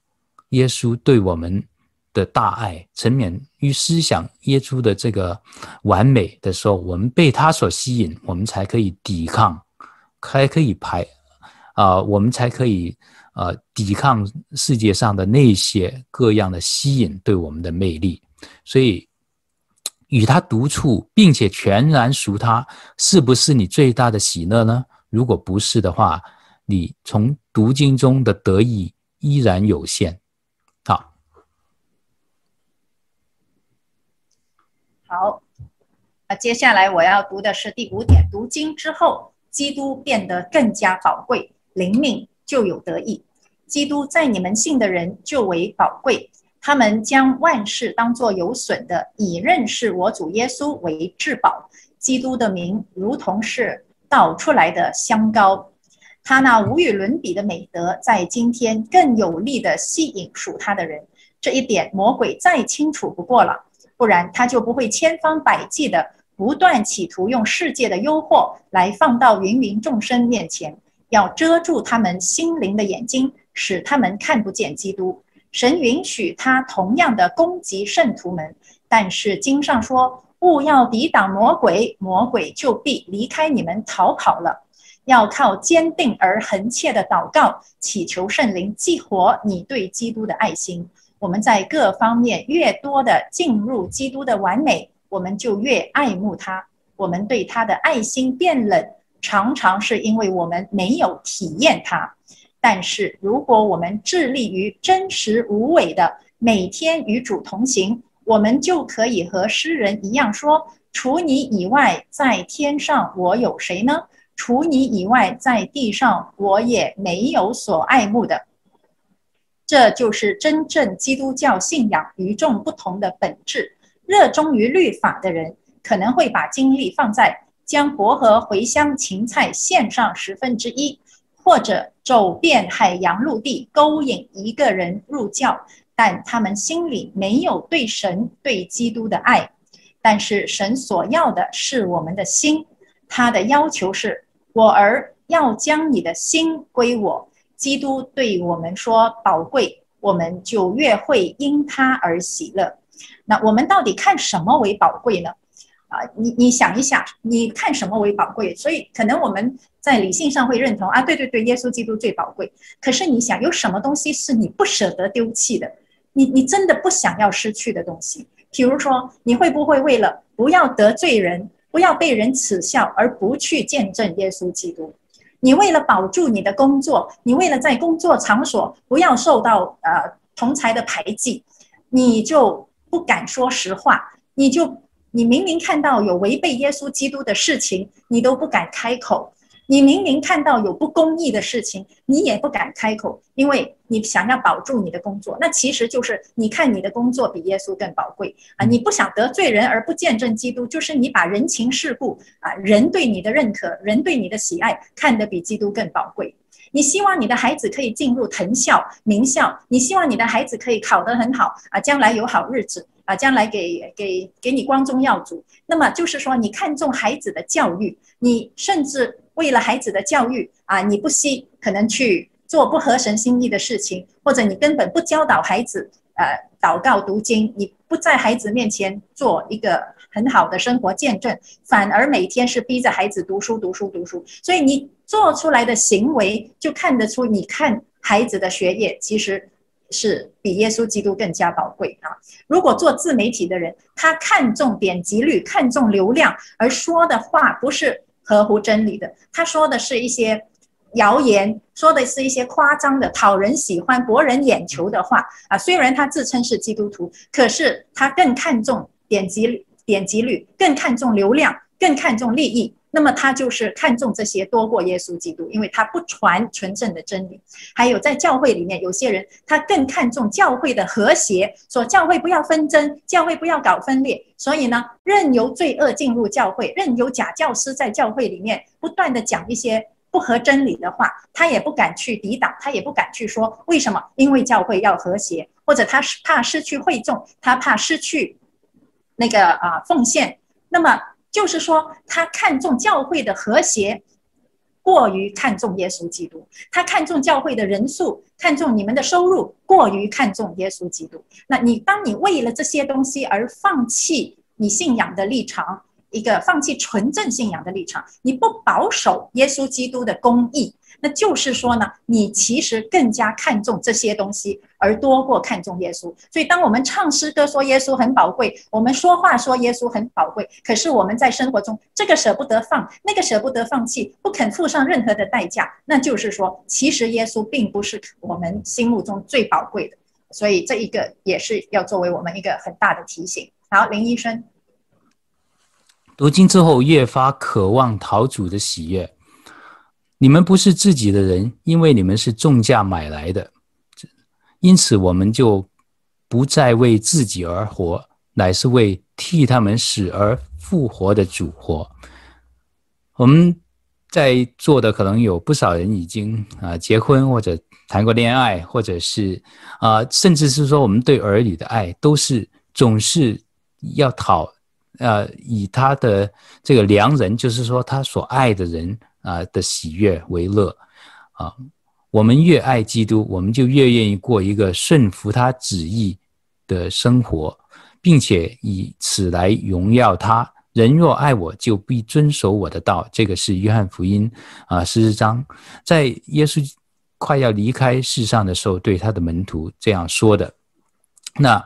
耶稣对我们。的大爱，沉湎于思想耶稣的这个完美的时候，我们被他所吸引，我们才可以抵抗，还可以排啊、我们才可以呃抵抗世界上的那些各样的吸引对我们的魅力。所以与他独处，并且全然属他，是不是你最大的喜乐呢？如果不是的话，你从读经中的得益依然有限。好，那接下来我要读的是第五点：读经之后，基督变得更加宝贵，灵命就有得益。基督在你们信的人就为宝贵，他们将万事当作有损的，以认识我主耶稣为至宝。基督的名如同是倒出来的香膏，他那无与伦比的美德，在今天更有力的吸引属他的人。这一点魔鬼再清楚不过了。不然他就不会千方百计的不断企图用世界的诱惑来放到芸芸众生面前，要遮住他们心灵的眼睛，使他们看不见基督。神允许他同样的攻击圣徒们，但是经上说：勿要抵挡魔鬼，魔鬼就必离开你们逃跑了。要靠坚定而恒切的祷告，祈求圣灵激活你对基督的爱心。我们在各方面越多的进入基督的完美，我们就越爱慕他。我们对他的爱心变冷，常常是因为我们没有体验他。但是，如果我们致力于真实无伪的每天与主同行，我们就可以和诗人一样说：“除你以外，在天上我有谁呢？除你以外，在地上我也没有所爱慕的。”这就是真正基督教信仰与众不同的本质。热衷于律法的人可能会把精力放在将薄荷、茴香、芹菜献上十分之一，或者走遍海洋陆地勾引一个人入教，但他们心里没有对神、对基督的爱。但是神所要的是我们的心，他的要求是：我儿要将你的心归我。基督对我们说宝贵，我们就越会因他而喜乐。那我们到底看什么为宝贵呢？啊，你你想一想，你看什么为宝贵？所以可能我们在理性上会认同啊，对对对，耶稣基督最宝贵。可是你想，有什么东西是你不舍得丢弃的？你你真的不想要失去的东西？比如说，你会不会为了不要得罪人，不要被人耻笑，而不去见证耶稣基督？你为了保住你的工作，你为了在工作场所不要受到呃同才的排挤，你就不敢说实话，你就你明明看到有违背耶稣基督的事情，你都不敢开口。你明明看到有不公义的事情，你也不敢开口，因为你想要保住你的工作。那其实就是你看你的工作比耶稣更宝贵啊！你不想得罪人而不见证基督，就是你把人情世故啊、人对你的认可、人对你的喜爱看得比基督更宝贵。你希望你的孩子可以进入藤校、名校，你希望你的孩子可以考得很好啊，将来有好日子啊，将来给给给你光宗耀祖。那么就是说，你看重孩子的教育，你甚至。为了孩子的教育啊，你不惜可能去做不合神心意的事情，或者你根本不教导孩子呃祷告读经，你不在孩子面前做一个很好的生活见证，反而每天是逼着孩子读书读书读书，所以你做出来的行为就看得出，你看孩子的学业其实是比耶稣基督更加宝贵啊。如果做自媒体的人，他看重点击率，看重流量，而说的话不是。合乎真理的，他说的是一些谣言，说的是一些夸张的、讨人喜欢、博人眼球的话啊。虽然他自称是基督徒，可是他更看重点击点击率，更看重流量，更看重利益。那么他就是看重这些多过耶稣基督，因为他不传纯正的真理。还有在教会里面，有些人他更看重教会的和谐，说教会不要纷争，教会不要搞分裂。所以呢，任由罪恶进入教会，任由假教师在教会里面不断地讲一些不合真理的话，他也不敢去抵挡，他也不敢去说为什么？因为教会要和谐，或者他是怕失去会众，他怕失去那个啊奉献。那么。就是说，他看重教会的和谐，过于看重耶稣基督；他看重教会的人数，看重你们的收入，过于看重耶稣基督。那你当你为了这些东西而放弃你信仰的立场，一个放弃纯正信仰的立场，你不保守耶稣基督的公义。那就是说呢，你其实更加看重这些东西，而多过看重耶稣。所以，当我们唱诗歌说耶稣很宝贵，我们说话说耶稣很宝贵，可是我们在生活中这个舍不得放，那个舍不得放弃，不肯付上任何的代价，那就是说，其实耶稣并不是我们心目中最宝贵的。所以，这一个也是要作为我们一个很大的提醒。好，林医生，读经之后越发渴望讨主的喜悦。你们不是自己的人，因为你们是重价买来的，因此我们就不再为自己而活，乃是为替他们死而复活的主活。我们在座的可能有不少人已经啊结婚或者谈过恋爱，或者是啊甚至是说我们对儿女的爱都是总是要讨呃以他的这个良人，就是说他所爱的人。啊的喜悦为乐，啊，我们越爱基督，我们就越愿意过一个顺服他旨意的生活，并且以此来荣耀他。人若爱我，就必遵守我的道。这个是约翰福音啊十四章，在耶稣快要离开世上的时候，对他的门徒这样说的。那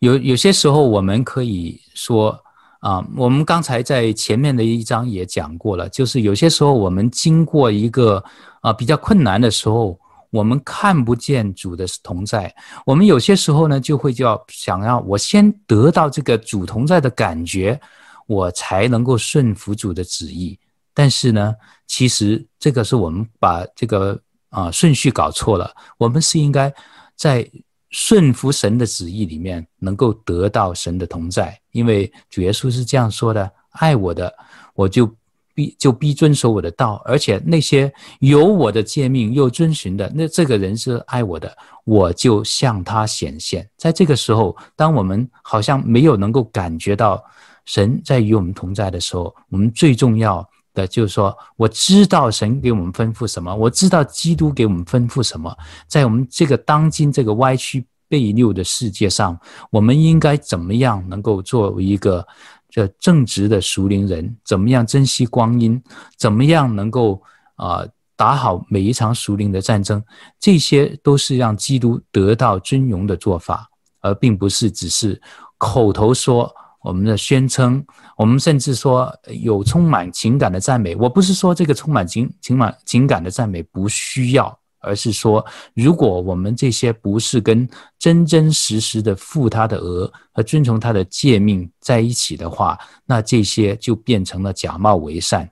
有有些时候，我们可以说。啊，我们刚才在前面的一章也讲过了，就是有些时候我们经过一个啊比较困难的时候，我们看不见主的同在，我们有些时候呢就会叫想要我先得到这个主同在的感觉，我才能够顺服主的旨意。但是呢，其实这个是我们把这个啊顺序搞错了，我们是应该在。顺服神的旨意里面，能够得到神的同在，因为主耶稣是这样说的：“爱我的，我就必就必遵守我的道，而且那些有我的诫命又遵循的，那这个人是爱我的，我就向他显现。”在这个时候，当我们好像没有能够感觉到神在与我们同在的时候，我们最重要。的就是说，我知道神给我们吩咐什么，我知道基督给我们吩咐什么，在我们这个当今这个歪曲背谬的世界上，我们应该怎么样能够作为一个这正直的属灵人？怎么样珍惜光阴？怎么样能够啊、打好每一场属灵的战争？这些都是让基督得到尊荣的做法，而并不是只是口头说。我们的宣称，我们甚至说有充满情感的赞美。我不是说这个充满情情满情感的赞美不需要，而是说，如果我们这些不是跟真真实实的负他的额和遵从他的诫命在一起的话，那这些就变成了假冒为善。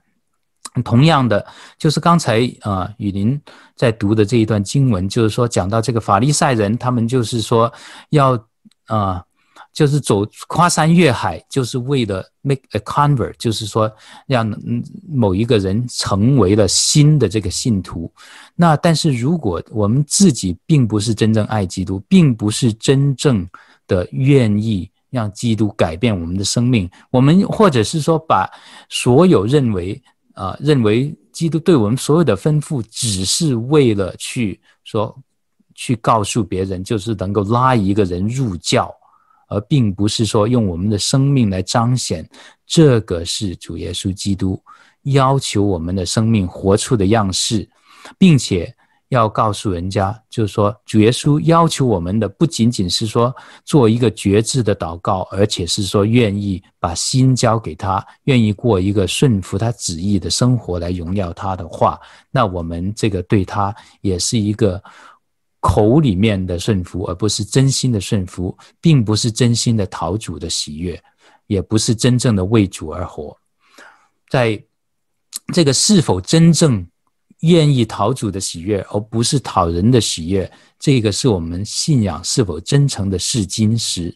同样的，就是刚才啊，雨林在读的这一段经文，就是说讲到这个法利赛人，他们就是说要啊。就是走跨山越海，就是为了 make a convert，就是说让某一个人成为了新的这个信徒。那但是如果我们自己并不是真正爱基督，并不是真正的愿意让基督改变我们的生命，我们或者是说把所有认为啊、认为基督对我们所有的吩咐，只是为了去说去告诉别人，就是能够拉一个人入教。而并不是说用我们的生命来彰显，这个是主耶稣基督要求我们的生命活出的样式，并且要告诉人家，就是说主耶稣要求我们的不仅仅是说做一个决志的祷告，而且是说愿意把心交给他，愿意过一个顺服他旨意的生活来荣耀他的话，那我们这个对他也是一个。口里面的顺服，而不是真心的顺服，并不是真心的讨主的喜悦，也不是真正的为主而活。在这个是否真正愿意讨主的喜悦，而不是讨人的喜悦，这个是我们信仰是否真诚的试金石。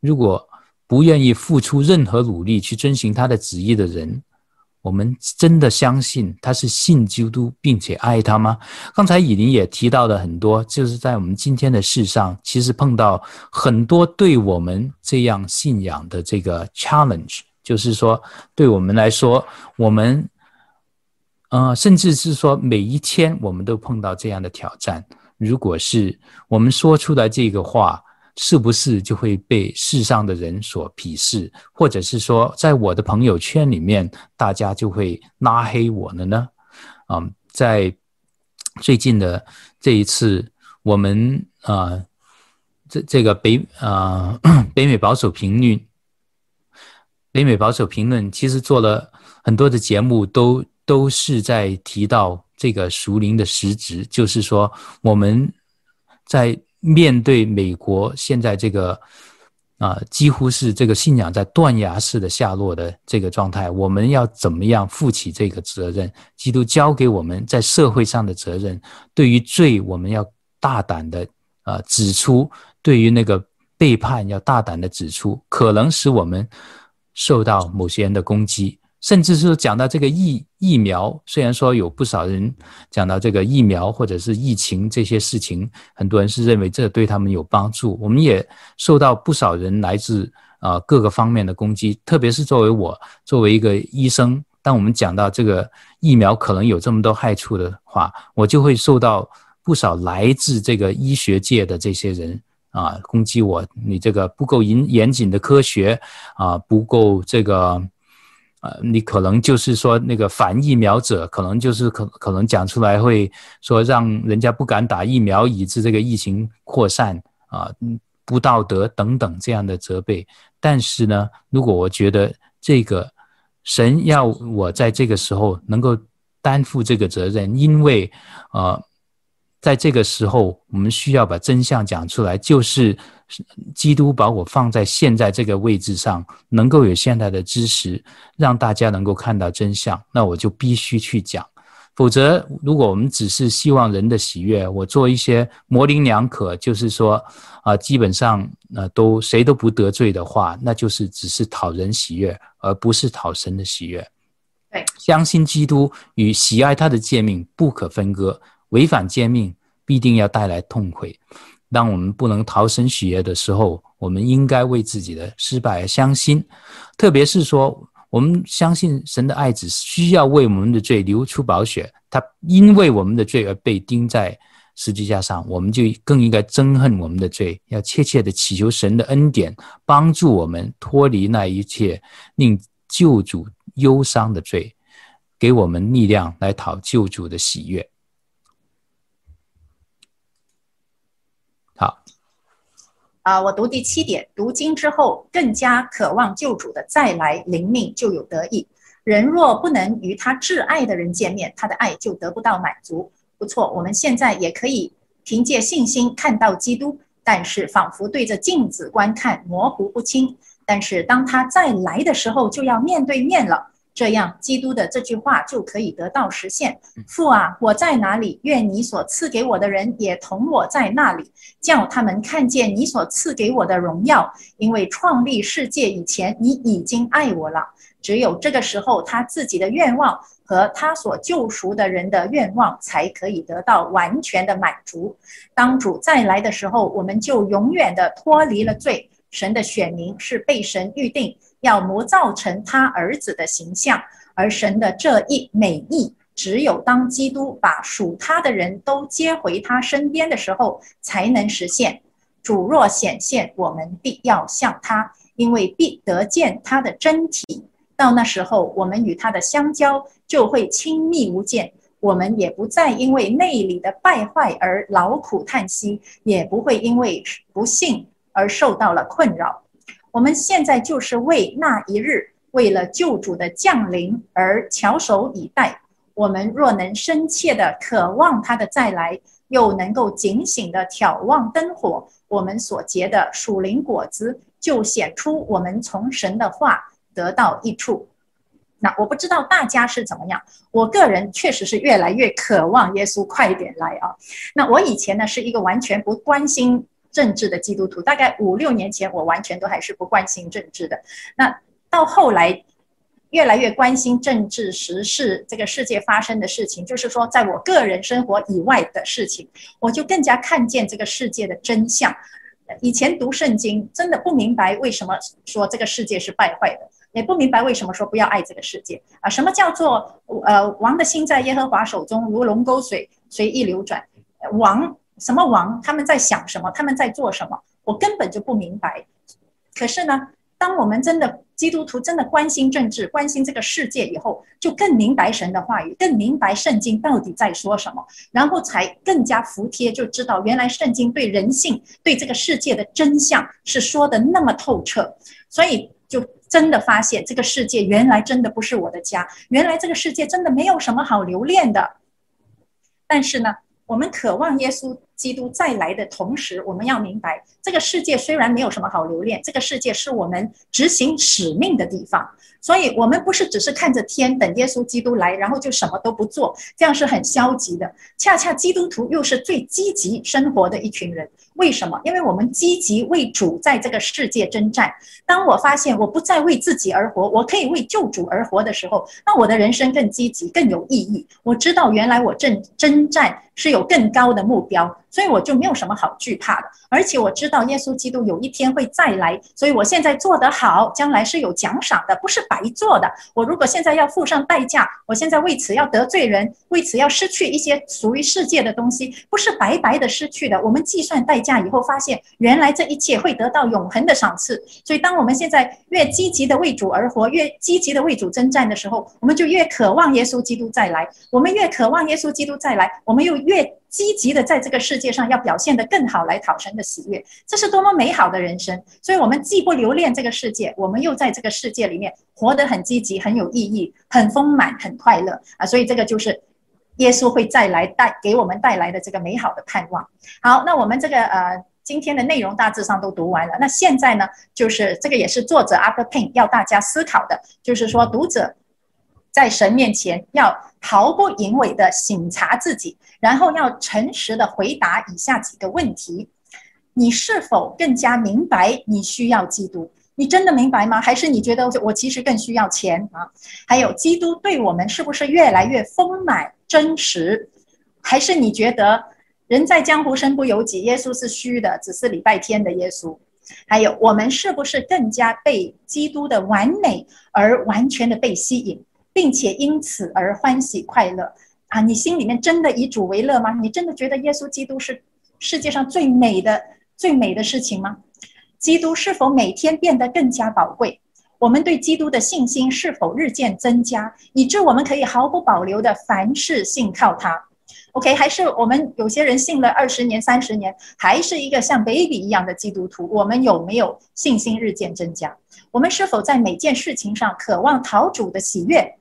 如果不愿意付出任何努力去遵循他的旨意的人，我们真的相信他是信基督并且爱他吗？刚才以琳也提到了很多，就是在我们今天的世上，其实碰到很多对我们这样信仰的这个 challenge，就是说，对我们来说，我们，呃，甚至是说每一天我们都碰到这样的挑战。如果是我们说出来这个话，是不是就会被世上的人所鄙视，或者是说，在我的朋友圈里面，大家就会拉黑我了呢？啊，在最近的这一次，我们啊，这这个北啊 北美保守评论，北美保守评论其实做了很多的节目，都都是在提到这个熟龄的实质，就是说我们在。面对美国现在这个啊，几乎是这个信仰在断崖式的下落的这个状态，我们要怎么样负起这个责任？基督交给我们在社会上的责任，对于罪，我们要大胆的啊指出；对于那个背叛，要大胆的指出，可能使我们受到某些人的攻击。甚至是讲到这个疫疫苗，虽然说有不少人讲到这个疫苗或者是疫情这些事情，很多人是认为这对他们有帮助。我们也受到不少人来自啊各个方面的攻击，特别是作为我作为一个医生，当我们讲到这个疫苗可能有这么多害处的话，我就会受到不少来自这个医学界的这些人啊攻击我，你这个不够严严谨的科学啊，不够这个。啊，你可能就是说那个反疫苗者，可能就是可可能讲出来会说让人家不敢打疫苗，以致这个疫情扩散啊，不道德等等这样的责备。但是呢，如果我觉得这个神要我在这个时候能够担负这个责任，因为呃。在这个时候，我们需要把真相讲出来，就是基督把我放在现在这个位置上，能够有现在的知识，让大家能够看到真相，那我就必须去讲。否则，如果我们只是希望人的喜悦，我做一些模棱两可，就是说啊，基本上呃都谁都不得罪的话，那就是只是讨人喜悦，而不是讨神的喜悦。对，相信基督与喜爱他的诫命不可分割。违反诫命必定要带来痛悔。当我们不能讨神喜悦的时候，我们应该为自己的失败而伤心。特别是说，我们相信神的爱子需要为我们的罪流出宝血，他因为我们的罪而被钉在十字架上，我们就更应该憎恨我们的罪，要切切的祈求神的恩典，帮助我们脱离那一切令救主忧伤的罪，给我们力量来讨救主的喜悦。啊，我读第七点，读经之后更加渴望救主的再来临命，就有得益。人若不能与他挚爱的人见面，他的爱就得不到满足。不错，我们现在也可以凭借信心看到基督，但是仿佛对着镜子观看，模糊不清。但是当他再来的时候，就要面对面了。这样，基督的这句话就可以得到实现。父啊，我在哪里？愿你所赐给我的人也同我在那里，叫他们看见你所赐给我的荣耀。因为创立世界以前，你已经爱我了。只有这个时候，他自己的愿望和他所救赎的人的愿望才可以得到完全的满足。当主再来的时候，我们就永远的脱离了罪。神的选民是被神预定。要模造成他儿子的形象，而神的这一美意，只有当基督把属他的人都接回他身边的时候，才能实现。主若显现，我们必要向他，因为必得见他的真体。到那时候，我们与他的相交就会亲密无间，我们也不再因为内里的败坏而劳苦叹息，也不会因为不幸而受到了困扰。我们现在就是为那一日，为了救主的降临而翘首以待。我们若能深切的渴望他的再来，又能够警醒的眺望灯火，我们所结的属灵果子就显出我们从神的话得到益处。那我不知道大家是怎么样，我个人确实是越来越渴望耶稣快一点来啊。那我以前呢是一个完全不关心。政治的基督徒，大概五六年前，我完全都还是不关心政治的。那到后来，越来越关心政治时事，这个世界发生的事情，就是说，在我个人生活以外的事情，我就更加看见这个世界的真相。以前读圣经，真的不明白为什么说这个世界是败坏的，也不明白为什么说不要爱这个世界啊？什么叫做呃，王的心在耶和华手中，如龙沟水，随意流转，王。什么王？他们在想什么？他们在做什么？我根本就不明白。可是呢，当我们真的基督徒真的关心政治、关心这个世界以后，就更明白神的话语，更明白圣经到底在说什么，然后才更加服帖，就知道原来圣经对人性、对这个世界的真相是说的那么透彻。所以就真的发现，这个世界原来真的不是我的家，原来这个世界真的没有什么好留恋的。但是呢，我们渴望耶稣基督再来的同时，我们要明白，这个世界虽然没有什么好留恋，这个世界是我们执行使命的地方。所以，我们不是只是看着天等耶稣基督来，然后就什么都不做，这样是很消极的。恰恰基督徒又是最积极生活的一群人。为什么？因为我们积极为主在这个世界征战。当我发现我不再为自己而活，我可以为救主而活的时候，那我的人生更积极、更有意义。我知道原来我正征战是有更高的目标。所以我就没有什么好惧怕的，而且我知道耶稣基督有一天会再来，所以我现在做得好，将来是有奖赏的，不是白做的。我如果现在要付上代价，我现在为此要得罪人，为此要失去一些属于世界的东西，不是白白的失去的。我们计算代价以后，发现原来这一切会得到永恒的赏赐。所以，当我们现在越积极的为主而活，越积极的为主征战的时候，我们就越渴望耶稣基督再来。我们越渴望耶稣基督再来，我们又越。积极的在这个世界上要表现得更好，来讨神的喜悦，这是多么美好的人生！所以，我们既不留恋这个世界，我们又在这个世界里面活得很积极、很有意义、很丰满、很快乐啊！所以，这个就是耶稣会再来带给我们带来的这个美好的盼望。好，那我们这个呃今天的内容大致上都读完了。那现在呢，就是这个也是作者 Arthur Pink 要大家思考的，就是说读者。在神面前要毫不隐讳的省察自己，然后要诚实的回答以下几个问题：你是否更加明白你需要基督？你真的明白吗？还是你觉得我其实更需要钱啊？还有基督对我们是不是越来越丰满真实？还是你觉得人在江湖身不由己，耶稣是虚的，只是礼拜天的耶稣？还有我们是不是更加被基督的完美而完全的被吸引？并且因此而欢喜快乐啊！你心里面真的以主为乐吗？你真的觉得耶稣基督是世界上最美的、最美的事情吗？基督是否每天变得更加宝贵？我们对基督的信心是否日渐增加，以致我们可以毫不保留的凡事信靠他？OK，还是我们有些人信了二十年、三十年，还是一个像 baby 一样的基督徒？我们有没有信心日渐增加？我们是否在每件事情上渴望讨主的喜悦？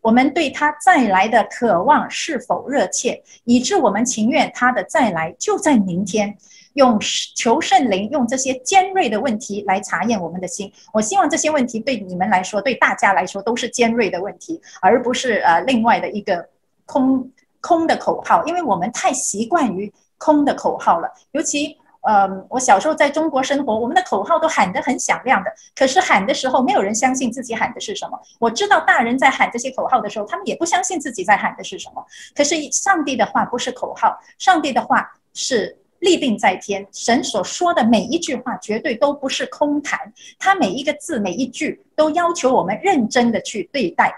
我们对他再来的渴望是否热切，以致我们情愿他的再来就在明天。用求圣灵用这些尖锐的问题来查验我们的心。我希望这些问题对你们来说，对大家来说都是尖锐的问题，而不是呃另外的一个空空的口号。因为我们太习惯于空的口号了，尤其。嗯，我小时候在中国生活，我们的口号都喊得很响亮的，可是喊的时候，没有人相信自己喊的是什么。我知道大人在喊这些口号的时候，他们也不相信自己在喊的是什么。可是上帝的话不是口号，上帝的话是立定在天，神所说的每一句话绝对都不是空谈，他每一个字每一句都要求我们认真的去对待。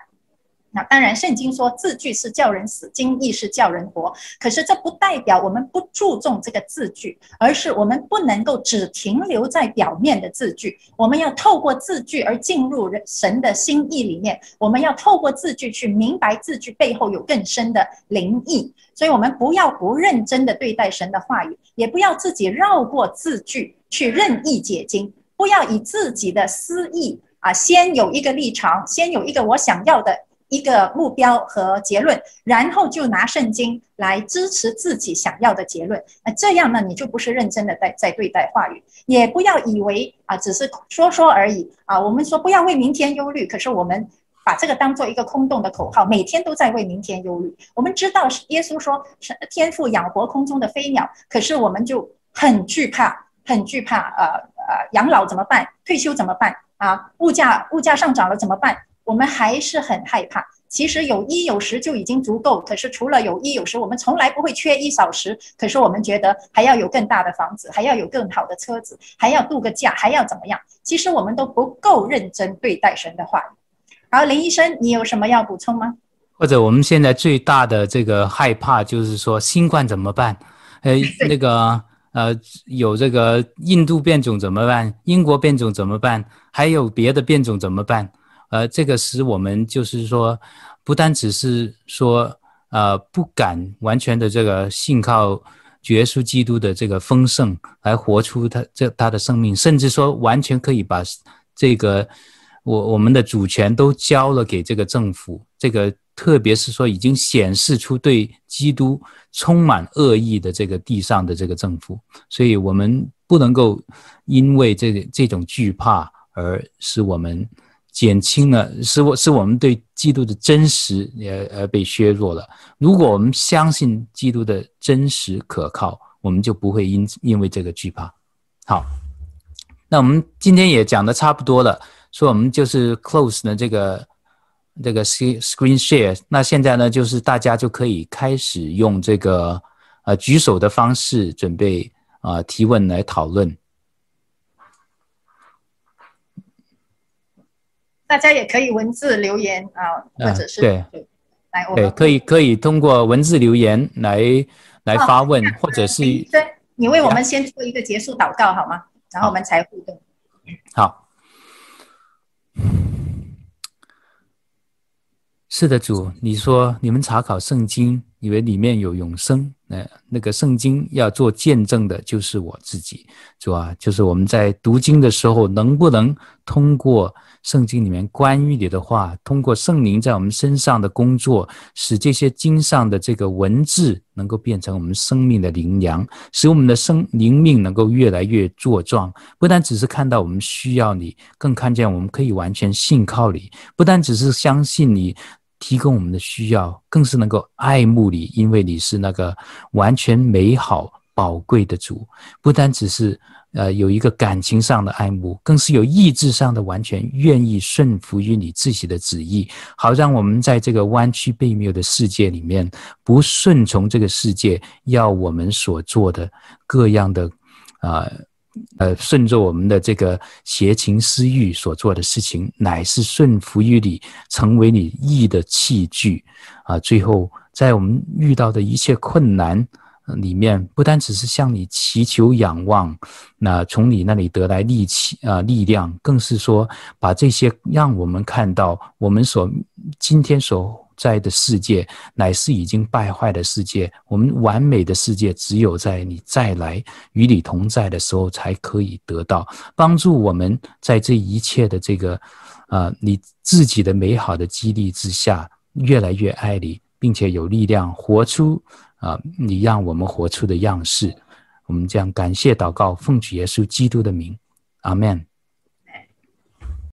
那当然，圣经说字句是叫人死，经意是叫人活。可是这不代表我们不注重这个字句，而是我们不能够只停留在表面的字句。我们要透过字句而进入人神的心意里面。我们要透过字句去明白字句背后有更深的灵意。所以，我们不要不认真的对待神的话语，也不要自己绕过字句去任意解经，不要以自己的私意啊，先有一个立场，先有一个我想要的。一个目标和结论，然后就拿圣经来支持自己想要的结论。那这样呢，你就不是认真的在在对待话语。也不要以为啊，只是说说而已啊。我们说不要为明天忧虑，可是我们把这个当做一个空洞的口号，每天都在为明天忧虑。我们知道耶稣说是天父养活空中的飞鸟，可是我们就很惧怕，很惧怕。呃呃，养老怎么办？退休怎么办？啊，物价物价上涨了怎么办？我们还是很害怕。其实有衣有食就已经足够，可是除了有衣有食，我们从来不会缺衣少食。可是我们觉得还要有更大的房子，还要有更好的车子，还要度个假，还要怎么样？其实我们都不够认真对待神的话语。好，林医生，你有什么要补充吗？或者我们现在最大的这个害怕就是说新冠怎么办？呃，那个呃，有这个印度变种怎么办？英国变种怎么办？还有别的变种怎么办？呃，这个使我们就是说，不单只是说，呃，不敢完全的这个信靠主耶稣基督的这个丰盛来活出他这他的生命，甚至说完全可以把这个我我们的主权都交了给这个政府，这个特别是说已经显示出对基督充满恶意的这个地上的这个政府，所以我们不能够因为这个这种惧怕而使我们。减轻了，是我是我们对基督的真实也而被削弱了。如果我们相信基督的真实可靠，我们就不会因因为这个惧怕。好，那我们今天也讲的差不多了，所以我们就是 close 的这个这个 screen share。那现在呢，就是大家就可以开始用这个呃举手的方式准备啊、提问来讨论。大家也可以文字留言啊，或者是、啊、对，来我们对，可以可以通过文字留言来来发问，哦、或者是对，你为我们先做一个结束祷告好吗？然后我们才互动。好，是的，主，你说你们查考圣经，以为里面有永生，那那个圣经要做见证的，就是我自己，主啊，就是我们在读经的时候，能不能通过。圣经里面关于你的话，通过圣灵在我们身上的工作，使这些经上的这个文字能够变成我们生命的灵粮，使我们的生灵命能够越来越茁壮。不但只是看到我们需要你，更看见我们可以完全信靠你。不但只是相信你提供我们的需要，更是能够爱慕你，因为你是那个完全美好宝贵的主。不单只是。呃，有一个感情上的爱慕，更是有意志上的完全愿意顺服于你自己的旨意，好让我们在这个弯曲悖谬的世界里面，不顺从这个世界要我们所做的各样的，啊呃，呃，顺着我们的这个邪情私欲所做的事情，乃是顺服于你，成为你意的器具，啊，最后在我们遇到的一切困难。里面不单只是向你祈求仰望，那从你那里得来力气啊力量，更是说把这些让我们看到我们所今天所在的世界乃是已经败坏的世界，我们完美的世界只有在你再来与你同在的时候才可以得到帮助。我们在这一切的这个啊你自己的美好的激励之下。越来越爱你，并且有力量活出啊、你让我们活出的样式。我们将感谢祷告，奉主耶稣基督的名，阿门。